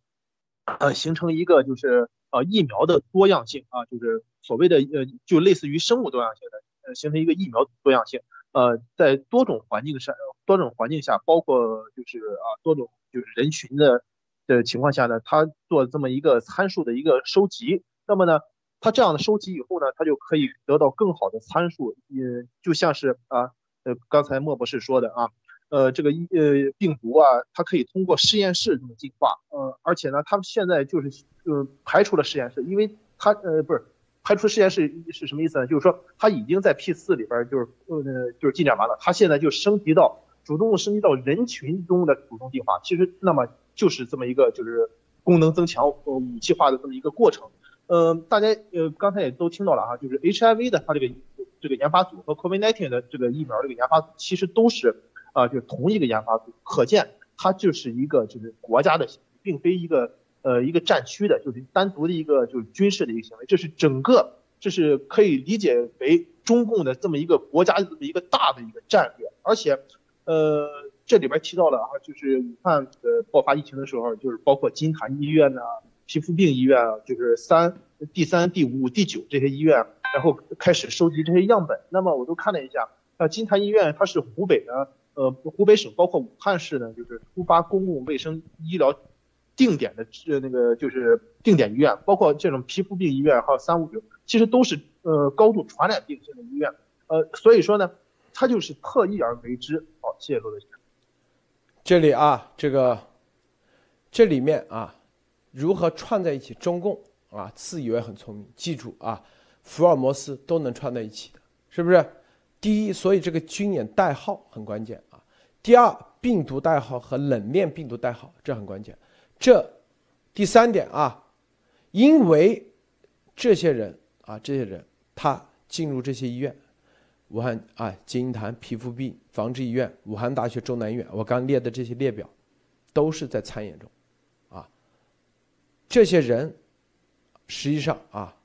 呃形成一个就是呃疫苗的多样性啊，就是所谓的呃就类似于生物多样性的呃形成一个疫苗多样性，呃在多种环境上多种环境下，包括就是啊多种就是人群的的情况下呢，它做这么一个参数的一个收集，那么呢。它这样的收集以后呢，它就可以得到更好的参数，也就像是啊，呃，刚才莫博士说的啊，呃，这个呃病毒啊，它可以通过实验室这么进化，呃，而且呢，他们现在就是呃排除了实验室，因为它呃不是排除实验室是什么意思呢？就是说它已经在 P 四里边就是呃就是进展完了，它现在就升级到主动升级到人群中的主动进化，其实那么就是这么一个就是功能增强呃武器化的这么一个过程。嗯，大家呃刚才也都听到了哈，就是 HIV 的它这个这个研发组和 COVID-19 的这个疫苗这个研发组其实都是啊，就是同一个研发组，可见它就是一个就是国家的，并非一个呃一个战区的，就是单独的一个就是军事的一个行为，这是整个这是可以理解为中共的这么一个国家的这么一个大的一个战略，而且呃这里边提到了啊，就是武汉呃爆发疫情的时候，就是包括金坛医院呐。皮肤病医院啊，就是三、第三、第五、第九这些医院，然后开始收集这些样本。那么我都看了一下，啊，金坛医院它是湖北的，呃，湖北省包括武汉市呢，就是突发公共卫生医疗定点的呃那个就是定点医院，包括这种皮肤病医院还有三五九，其实都是呃高度传染病性的医院。呃，所以说呢，它就是特意而为之。好，谢谢罗德先生。这里啊，这个这里面啊。如何串在一起？中共啊，自以为很聪明。记住啊，福尔摩斯都能串在一起的，是不是？第一，所以这个军演代号很关键啊。第二，病毒代号和冷链病毒代号这很关键。这第三点啊，因为这些人啊，这些人他进入这些医院，武汉啊金银潭皮肤病防治医院、武汉大学中南医院，我刚列的这些列表，都是在参演中。啊这些人实际上啊，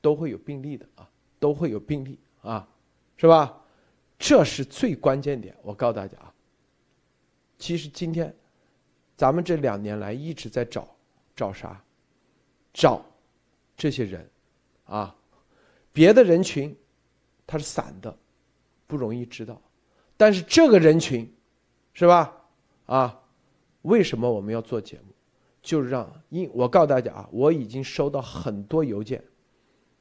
都会有病例的啊，都会有病例啊，是吧？这是最关键点。我告诉大家啊，其实今天咱们这两年来一直在找找啥？找这些人啊，别的人群他是散的，不容易知道，但是这个人群是吧？啊，为什么我们要做节目？就是让因我告诉大家啊，我已经收到很多邮件，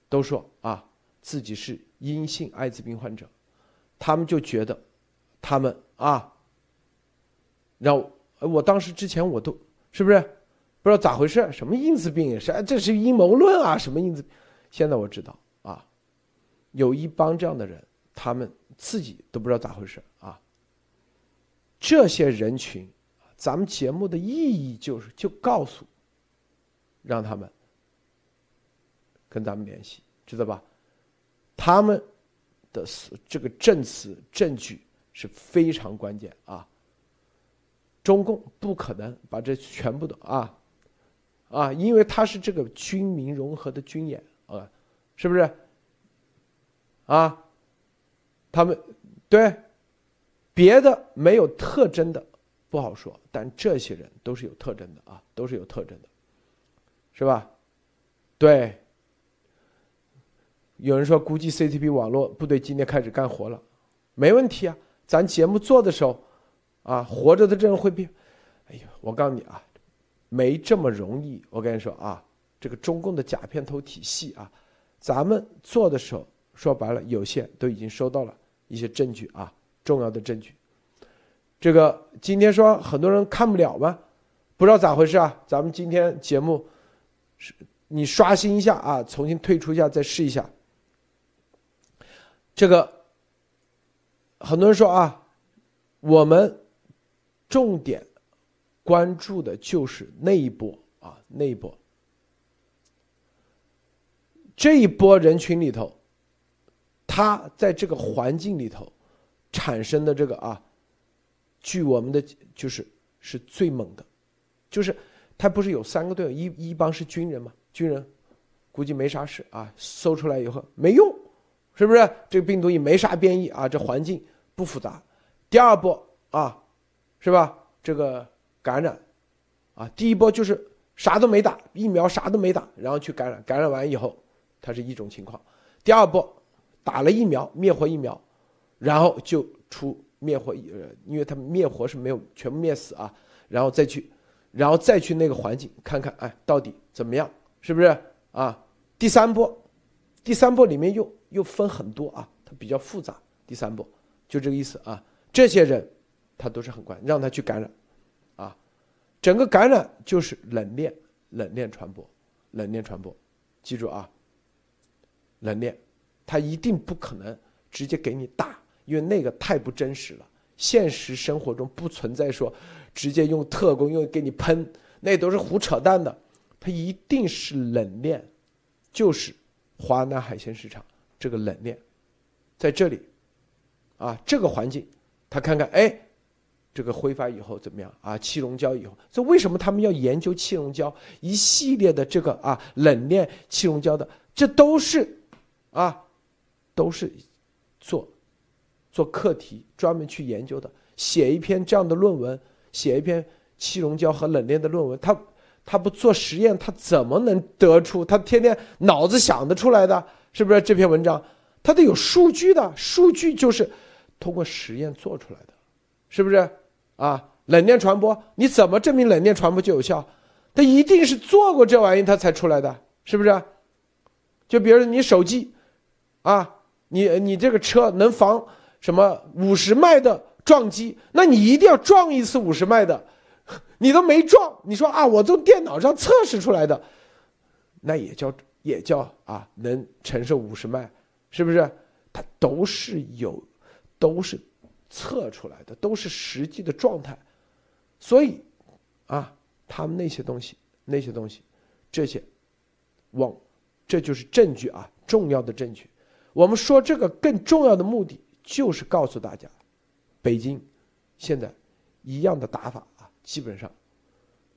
都说啊自己是阴性艾滋病患者，他们就觉得他们啊，让我当时之前我都是不是不知道咋回事？什么因子病也？是这是阴谋论啊？什么因子？现在我知道，有一帮这样的人，他们自己都不知道咋回事啊。这些人群。咱们节目的意义就是，就告诉，让他们跟咱们联系，知道吧？他们的这个证词证据是非常关键啊。中共不可能把这全部的啊啊，因为他是这个军民融合的军演啊，是不是？啊，他们对别的没有特征的不好说，但这些人都是有特征的啊，都是有特征的，是吧？对，有人说估计 CCP 网络部队今天开始干活了，没问题啊，咱节目做的时候。啊，活着的这人会变，哎呦，我告诉你啊，没这么容易。我跟你说啊，这个中共的假片头体系啊，咱们做的时候说白了有限，都已经收到了一些证据啊，重要的证据。这个今天说很多人看不了吗？不知道咋回事啊？咱们今天节目是，你刷新一下啊，重新退出一下再试一下。这个很多人说啊，我们。重点关注的就是那一波啊，那一波，这一波人群里头，他在这个环境里头产生的这个啊，据我们的就是是最猛的，就是他不是有三个队友，一一帮是军人嘛，军人估计没啥事啊，搜出来以后没用，是不是？这个病毒也没啥变异啊，这环境不复杂。第二波啊。是吧？这个感染，啊，第一波就是啥都没打疫苗，啥都没打，然后去感染，感染完以后，它是一种情况。第二波打了疫苗，灭活疫苗，然后就出灭活，呃，因为他们灭活是没有全部灭死啊，然后再去，然后再去那个环境看看，哎，到底怎么样？是不是啊？第三波，第三波里面又又分很多啊，它比较复杂。第三波就这个意思啊，这些人。他都是很快，让他去感染，啊，整个感染就是冷链，冷链传播，冷链传播，记住啊，冷链，他一定不可能直接给你打，因为那个太不真实了。现实生活中不存在说直接用特工用给你喷，那都是胡扯淡的。他一定是冷链，就是华南海鲜市场这个冷链，在这里，啊，这个环境，他看看，哎。这个挥发以后怎么样啊？气溶胶以后，这为什么他们要研究气溶胶？一系列的这个啊，冷链气溶胶的，这都是啊，都是做做课题专门去研究的。写一篇这样的论文，写一篇气溶胶和冷链的论文，他他不做实验，他怎么能得出？他天天脑子想得出来的，是不是？这篇文章他得有数据的，数据就是通过实验做出来的，是不是？啊，冷链传播，你怎么证明冷链传播就有效？他一定是做过这玩意他才出来的，是不是？就比如你手机，啊，你你这个车能防什么五十迈的撞击？那你一定要撞一次五十迈的，你都没撞，你说啊，我从电脑上测试出来的，那也叫也叫啊，能承受五十迈，是不是？它都是有，都是。测出来的都是实际的状态，所以，啊，他们那些东西，那些东西，这些，往，这就是证据啊，重要的证据。我们说这个更重要的目的，就是告诉大家，北京现在一样的打法啊，基本上，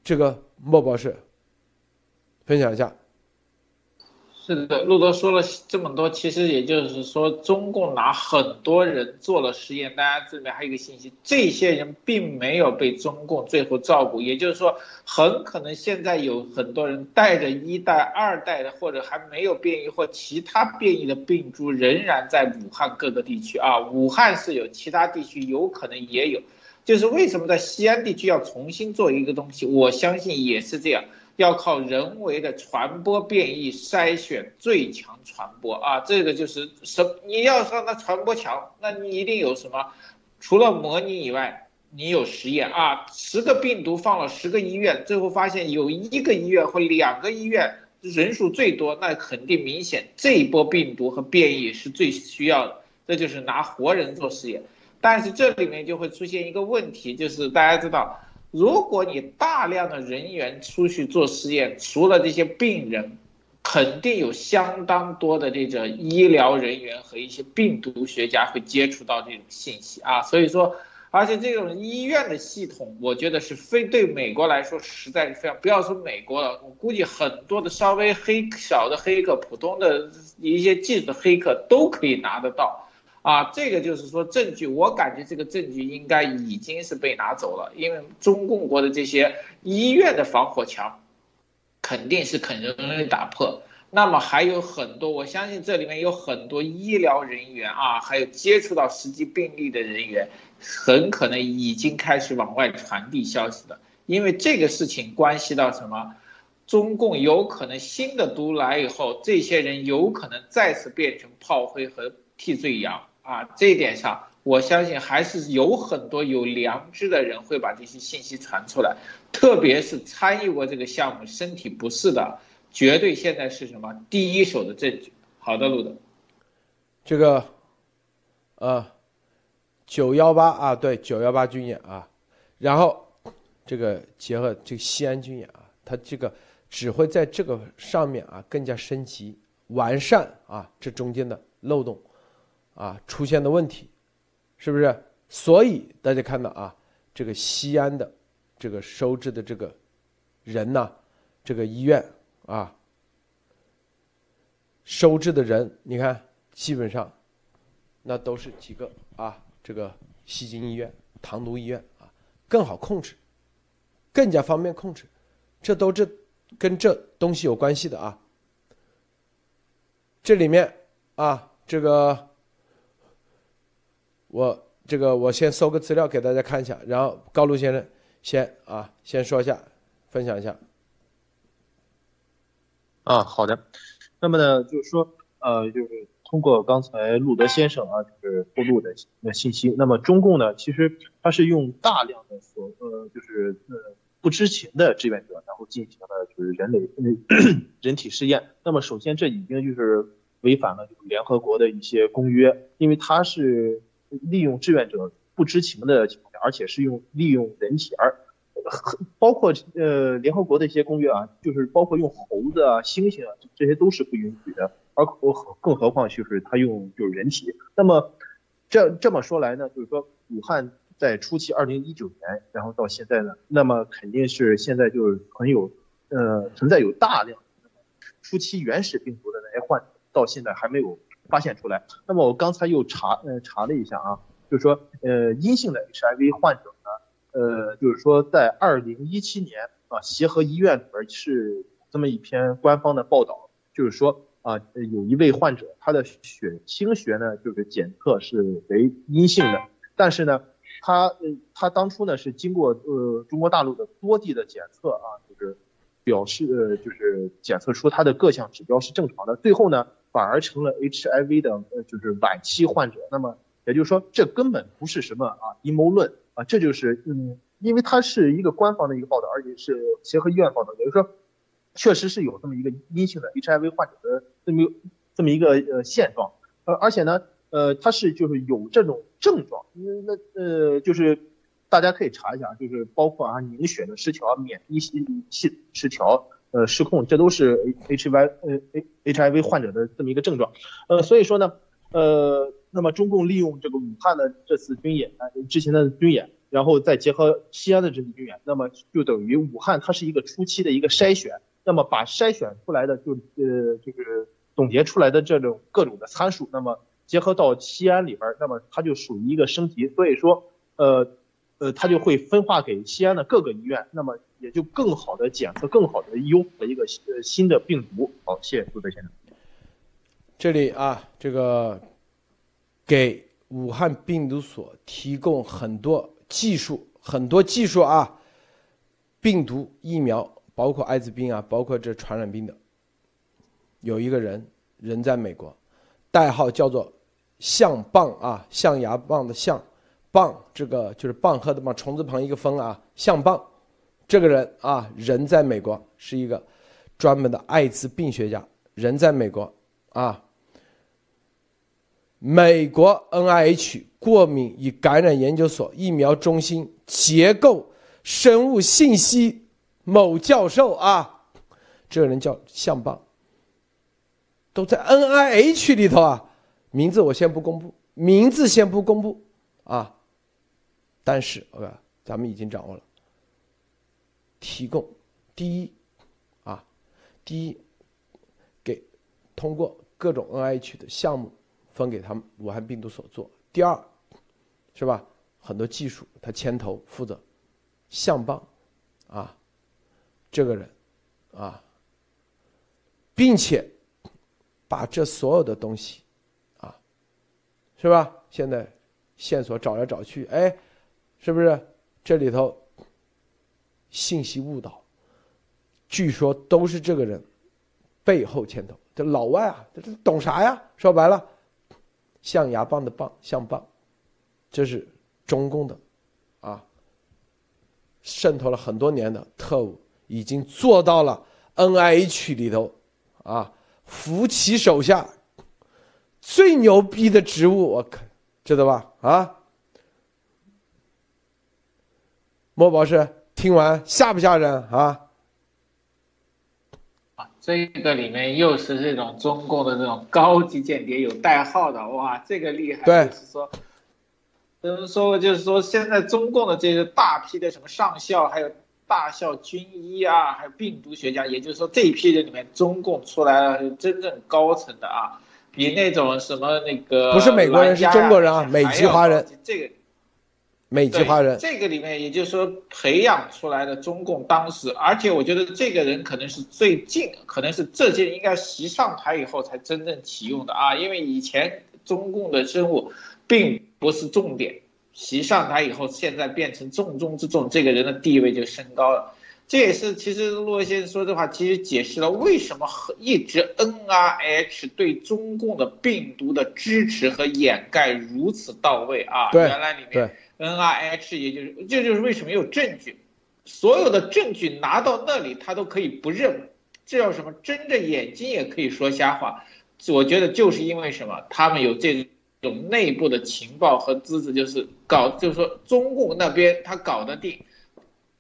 这个莫博士分享一下。是的，路德说了这么多，其实也就是说，中共拿很多人做了实验。大家这里面还有一个信息，这些人并没有被中共最后照顾，也就是说，很可能现在有很多人带着一代、二代的，或者还没有变异或其他变异的病株，仍然在武汉各个地区啊。武汉是有，其他地区有可能也有。就是为什么在西安地区要重新做一个东西？我相信也是这样。要靠人为的传播变异筛选最强传播啊，这个就是什你要让它传播强，那你一定有什么？除了模拟以外，你有实验啊。十个病毒放了十个医院，最后发现有一个医院或两个医院人数最多，那肯定明显这一波病毒和变异是最需要的。这就是拿活人做实验，但是这里面就会出现一个问题，就是大家知道。如果你大量的人员出去做实验，除了这些病人，肯定有相当多的这个医疗人员和一些病毒学家会接触到这种信息啊。所以说，而且这种医院的系统，我觉得是非对美国来说实在是非常，不要说美国了，我估计很多的稍微黑小的黑客、普通的一些技术的黑客都可以拿得到，啊，这个就是说证据，我感觉这个证据应该已经是被拿走了，因为中共国的这些医院的防火墙，肯定是很容易打破。那么还有很多，我相信这里面有很多医疗人员啊，还有接触到实际病例的人员。很可能已经开始往外传递消息了，因为这个事情关系到什么？中共有可能新的毒来以后，这些人有可能再次变成炮灰和替罪羊啊！这一点上，我相信还是有很多有良知的人会把这些信息传出来，特别是参与过这个项目、身体不适的，绝对现在是什么第一手的证据。好的，路德，这个，呃。九幺八啊，对，九幺八军演啊，然后这个结合这个西安军演啊，它这个只会在这个上面啊更加升级完善啊，这中间的漏洞啊出现的问题，是不是？所以大家看到啊，这个西安的这个收治的这个人呢，这个医院啊收治的人，你看基本上那都是几个啊。这个西京医院、唐都医院啊，更好控制，更加方便控制，这都这跟这东西有关系的啊。这里面啊，这个我这个我先搜个资料给大家看一下，然后高露先生先啊先说一下，分享一下。啊，好的。那么呢，就是说，呃，就是。通过刚才路德先生啊，就是透露的那信息，那么中共呢，其实他是用大量的所呃，就是呃不知情的志愿者，然后进行了就是人类 (coughs) 人体试验。那么首先这已经就是违反了联合国的一些公约，因为它是利用志愿者不知情的情况下，而且是用利用人体，而包括呃联合国的一些公约啊，就是包括用猴子啊、猩猩啊，这些都是不允许的。而何更何况就是他用就是人体，那么这这么说来呢，就是说武汉在初期二零一九年，然后到现在呢，那么肯定是现在就是很有呃存在有大量初期原始病毒的那些患者，到现在还没有发现出来。那么我刚才又查呃查了一下啊，就是说呃阴性的 HIV 患者呢，呃就是说在二零一七年啊协和医院里边是这么一篇官方的报道，就是说。啊，有一位患者，他的血清学呢，就是检测是为阴性的，但是呢，他呃，他当初呢是经过呃中国大陆的多地的检测啊，就是表示呃，就是检测出他的各项指标是正常的，最后呢反而成了 HIV 的呃就是晚期患者。那么也就是说，这根本不是什么啊阴谋论啊，这就是嗯，因为它是一个官方的一个报道，而且是协和医院报道，也就是说。确实是有这么一个阴性的 HIV 患者的这么这么一个呃现状，呃，而且呢，呃，他是就是有这种症状，那呃就是大家可以查一下，就是包括啊凝血的失调、免疫系系失调、呃失控，这都是 HIV 呃 HIV 患者的这么一个症状，呃，所以说呢，呃，那么中共利用这个武汉的这次军演啊，之前的军演，然后再结合西安的这次军演，那么就等于武汉它是一个初期的一个筛选。那么把筛选出来的就呃就是总结出来的这种各种的参数，那么结合到西安里边，那么它就属于一个升级，所以说呃呃它就会分化给西安的各个医院，那么也就更好的检测、更好的优的一个呃新的病毒。好，谢谢杜德先生。这里啊，这个给武汉病毒所提供很多技术，很多技术啊，病毒疫苗。包括艾滋病啊，包括这传染病的，有一个人人在美国，代号叫做象棒啊，象牙棒的象，棒这个就是蚌壳的蚌，虫字旁一个风啊，象棒，这个人啊，人在美国是一个专门的艾滋病学家，人在美国啊，美国 NIH 过敏与感染研究所疫苗中心结构生物信息。某教授啊，这个人叫向棒，都在 N I H 里头啊，名字我先不公布，名字先不公布啊，但是，OK，咱们已经掌握了，提供第一啊，第一给通过各种 NIH 的项目分给他们武汉病毒所做。第二，是吧？很多技术他牵头负责，向邦啊，这个人啊，并且把这所有的东西啊，是吧？现在线索找来找去，哎。是不是这里头信息误导？据说都是这个人背后牵头。这老外啊，这这懂啥呀？说白了，象牙棒的棒，象棒，这是中共的啊，渗透了很多年的特务，已经做到了 N I H 里头啊，扶起手下最牛逼的职务，我靠，知道吧？啊！莫博士，听完吓不吓人啊？啊，这个里面又是这种中共的这种高级间谍，有代号的，哇，这个厉害。对，就是说，嗯，说就是说，现在中共的这些大批的什么上校，还有大校军医啊，还有病毒学家，也就是说这一批人里面，中共出来了真正高层的啊，比那种什么那个不是美国人，是中国人啊，美籍华人。这个。美籍华人，这个里面也就是说培养出来的中共当时，而且我觉得这个人可能是最近，可能是这届应该习上台以后才真正启用的啊，因为以前中共的生物并不是重点，习上台以后，现在变成重中之重，这个人的地位就升高了。这也是其实骆先生说的话，其实解释了为什么一直 NRH 对中共的病毒的支持和掩盖如此到位啊，原来里面。N R H 也就是这就是为什么有证据，所有的证据拿到那里，他都可以不认，这叫什么？睁着眼睛也可以说瞎话。我觉得就是因为什么？他们有这种内部的情报和资质，就是搞，就是说中共那边他搞得定，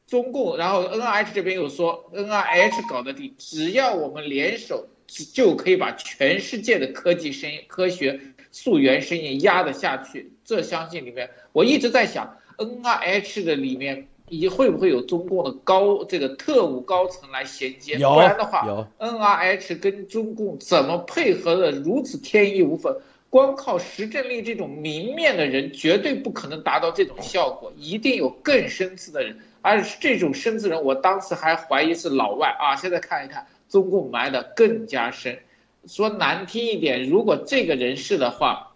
中共，然后 N R H 这边又说 N R H 搞得定，只要我们联手，就可以把全世界的科技声音科学。溯源声音压得下去，这相信里面，我一直在想，N R H 的里面，以会不会有中共的高这个特务高层来衔接？不然的话，N R H 跟中共怎么配合的如此天衣无缝？光靠石正丽这种明面的人，绝对不可能达到这种效果，一定有更深次的人，而这种深次人，我当时还怀疑是老外啊，现在看一看，中共埋的更加深。说难听一点，如果这个人是的话，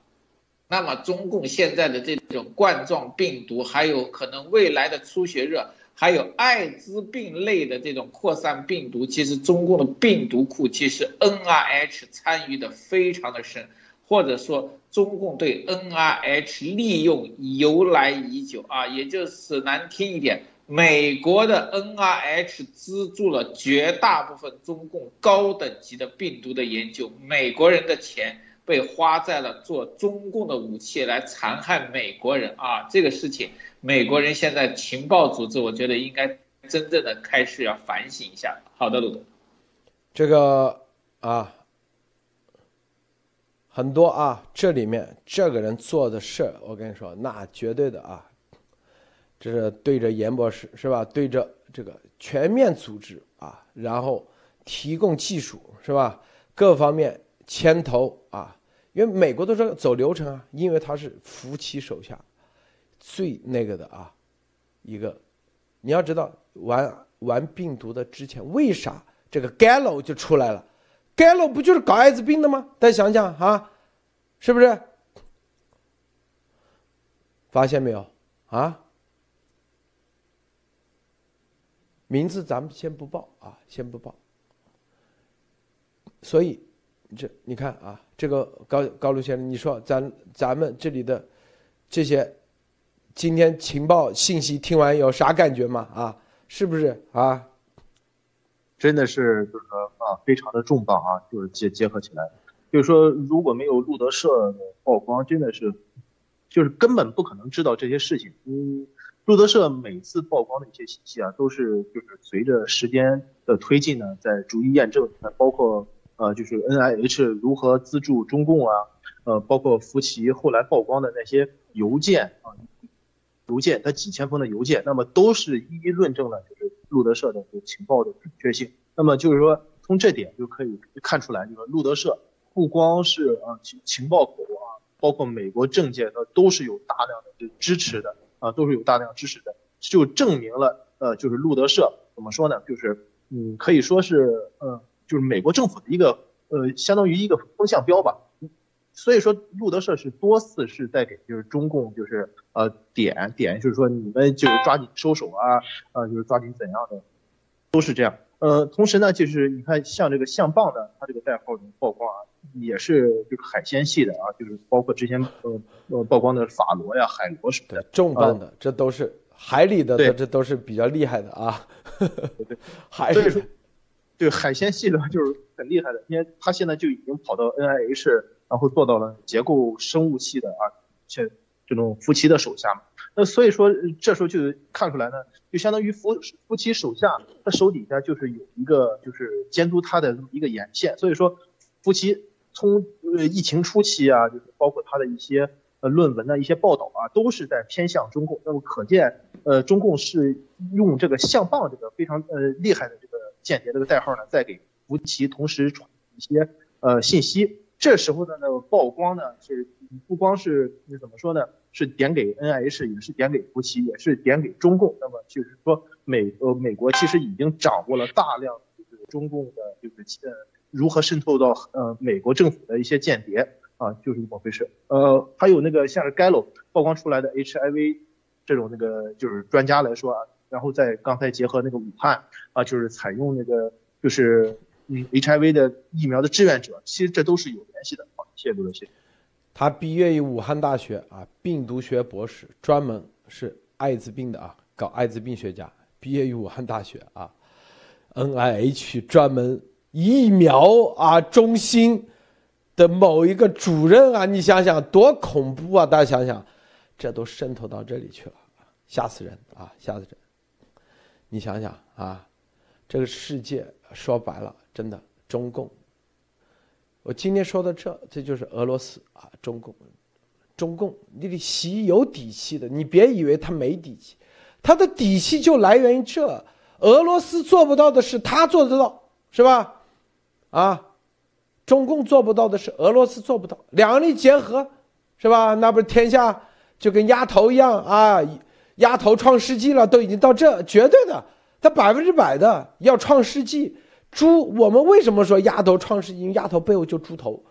那么中共现在的这种冠状病毒，还有可能未来的出血热，还有艾滋病类的这种扩散病毒，其实中共的病毒库其实 N R H 参与的非常的深，或者说中共对 N R H 利用由来已久啊，也就是难听一点。美国的 NIH 资助了绝大部分中共高等级的病毒的研究，美国人的钱被花在了做中共的武器来残害美国人啊！这个事情，美国人现在情报组织，我觉得应该真正的开始要反省一下。好的，鲁德，这个啊，很多啊，这里面这个人做的事儿，我跟你说，那绝对的啊。这是对着严博士是吧？对着这个全面组织啊，然后提供技术是吧？各方面牵头啊，因为美国都是走流程啊，因为他是夫妻手下最那个的啊，一个你要知道玩玩病毒的之前为啥这个 Gallo 就出来了？Gallo 不就是搞艾滋病的吗？大家想想啊，是不是？发现没有啊？名字咱们先不报啊，先不报。所以，这你看啊，这个高高卢先生，你说咱咱们这里的这些今天情报信息听完有啥感觉吗？啊，是不是啊？真的是就是说啊，非常的重磅啊，就是结结合起来，就是说如果没有路德社的曝光，真的是就是根本不可能知道这些事情。嗯。路德社每次曝光的一些信息啊，都是就是随着时间的推进呢，在逐一验证。包括呃，就是 N I H 如何资助中共啊，呃，包括福奇后来曝光的那些邮件啊，邮件，他几千封的邮件，那么都是一一论证了就是路德社的这个情报的准确性。那么就是说，从这点就可以看出来，就是路德社不光是啊情情报口啊，包括美国政界的都是有大量的支持的啊，都是有大量支持的，就证明了呃，就是路德社怎么说呢？就是嗯，可以说是呃，就是美国政府的一个呃，相当于一个风向标吧。所以说，路德社是多次是在给就是中共就是呃点点，就是说你们就是抓紧收手啊，呃就是抓紧怎样的，都是这样。呃，同时呢，就是你看像这个象棒的，它这个代号的曝光啊，也是就是海鲜系的啊，就是包括之前呃呃曝光的法罗呀、海螺什么的，重磅的，这都是海里的，这都是比较厉害的啊。对对，(laughs) 海里，对海鲜系的就是很厉害的，因为他现在就已经跑到 NIH。然后做到了结构生物系的啊，且这种夫妻的手下嘛。那所以说这时候就看出来呢，就相当于夫夫妻手下，他手底下就是有一个就是监督他的一个眼线。所以说夫妻从呃疫情初期啊，就是包括他的一些呃论文的一些报道啊，都是在偏向中共。那么可见呃中共是用这个象棒这个非常呃厉害的这个间谍这个代号呢，再给福奇同时传一些呃信息。这时候的那个曝光呢，是不光是怎么说呢？是点给 NIH，也是点给夫妻，也是点给中共。那么就是说，美呃美国其实已经掌握了大量就是中共的就是呃如何渗透到呃美国政府的一些间谍啊，就是这么回事。呃，还有那个像是 Gallo 曝光出来的 HIV 这种那个就是专家来说啊，然后再刚才结合那个武汉啊，就是采用那个就是。嗯，HIV 的疫苗的志愿者，其实这都是有联系的。好，谢谢陆德谢。他毕业于武汉大学啊，病毒学博士，专门是艾滋病的啊，搞艾滋病学家。毕业于武汉大学啊，NIH 专门疫苗啊中心的某一个主任啊，你想想多恐怖啊！大家想想，这都渗透到这里去了，吓死人啊，吓死人！你想想啊，这个世界说白了。真的，中共。我今天说到这，这就是俄罗斯啊，中共，中共，你得习有底气的，你别以为他没底气，他的底气就来源于这，俄罗斯做不到的事，他做得到，是吧？啊，中共做不到的事，俄罗斯做不到，两力结合，是吧？那不是天下就跟鸭头一样啊，鸭头创世纪了，都已经到这，绝对的，他百分之百的要创世纪。猪，我们为什么说鸭头创世纪？因为鸭头背后就猪头，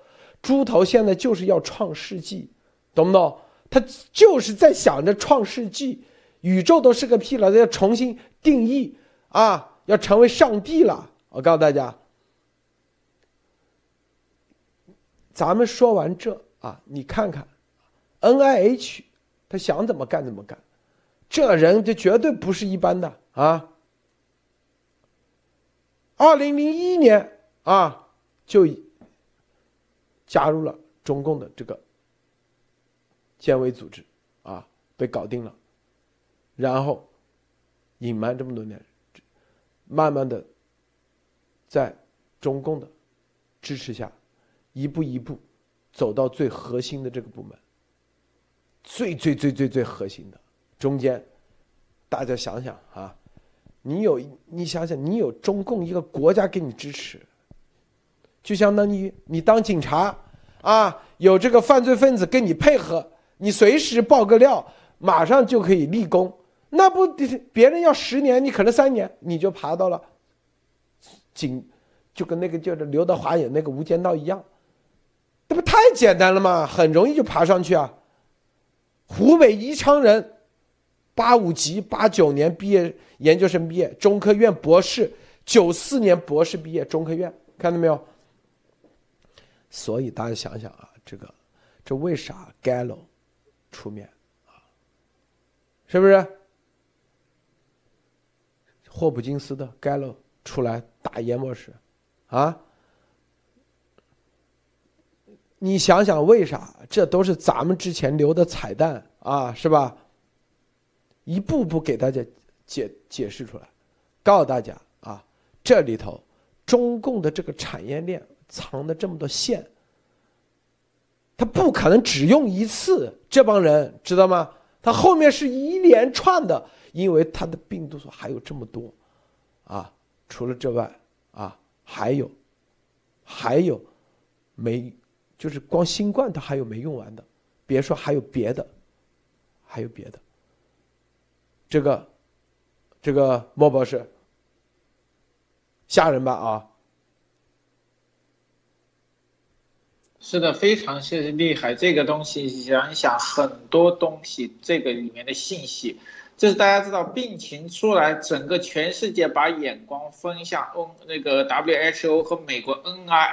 猪头现在就是要创世纪，懂不懂？他就是在想着创世纪，宇宙都是个屁了，要重新定义啊，要成为上帝了。我告诉大家，咱们说完这啊，你看看，N I H，他想怎么干怎么干，这人这绝对不是一般的啊。二零零一年啊，就加入了中共的这个监委组织，啊，被搞定了，然后隐瞒这么多年，慢慢的在中共的支持下，一步一步走到最核心的这个部门，最最最最最核心的中间，大家想想啊。你有你想想，你有中共一个国家给你支持，就相当于你当警察啊，有这个犯罪分子跟你配合，你随时爆个料，马上就可以立功。那不别人要十年，你可能三年你就爬到了警，就跟那个叫刘德华演那个《无间道》一样，这不太简单了吗？很容易就爬上去啊。湖北宜昌人。八五级，八九年毕业，研究生毕业，中科院博士，九四年博士毕业，中科院，看到没有？所以大家想想啊，这个，这为啥 Gallo 出面啊？是不是？霍普金斯的 Gallo 出来打淹没史，啊？你想想为啥？这都是咱们之前留的彩蛋啊，是吧？一步步给大家解解释出来，告诉大家啊，这里头中共的这个产业链藏的这么多线，他不可能只用一次。这帮人知道吗？他后面是一连串的，因为他的病毒数还有这么多，啊，除了这外啊，还有，还有没，就是光新冠它还有没用完的，别说还有别的，还有别的。这个，这个莫博士，吓人吧啊！是的，非常是厉害。这个东西想一想，很多东西，这个里面的信息，就是大家知道，病情出来，整个全世界把眼光分向 N 那个 WHO 和美国 NIH。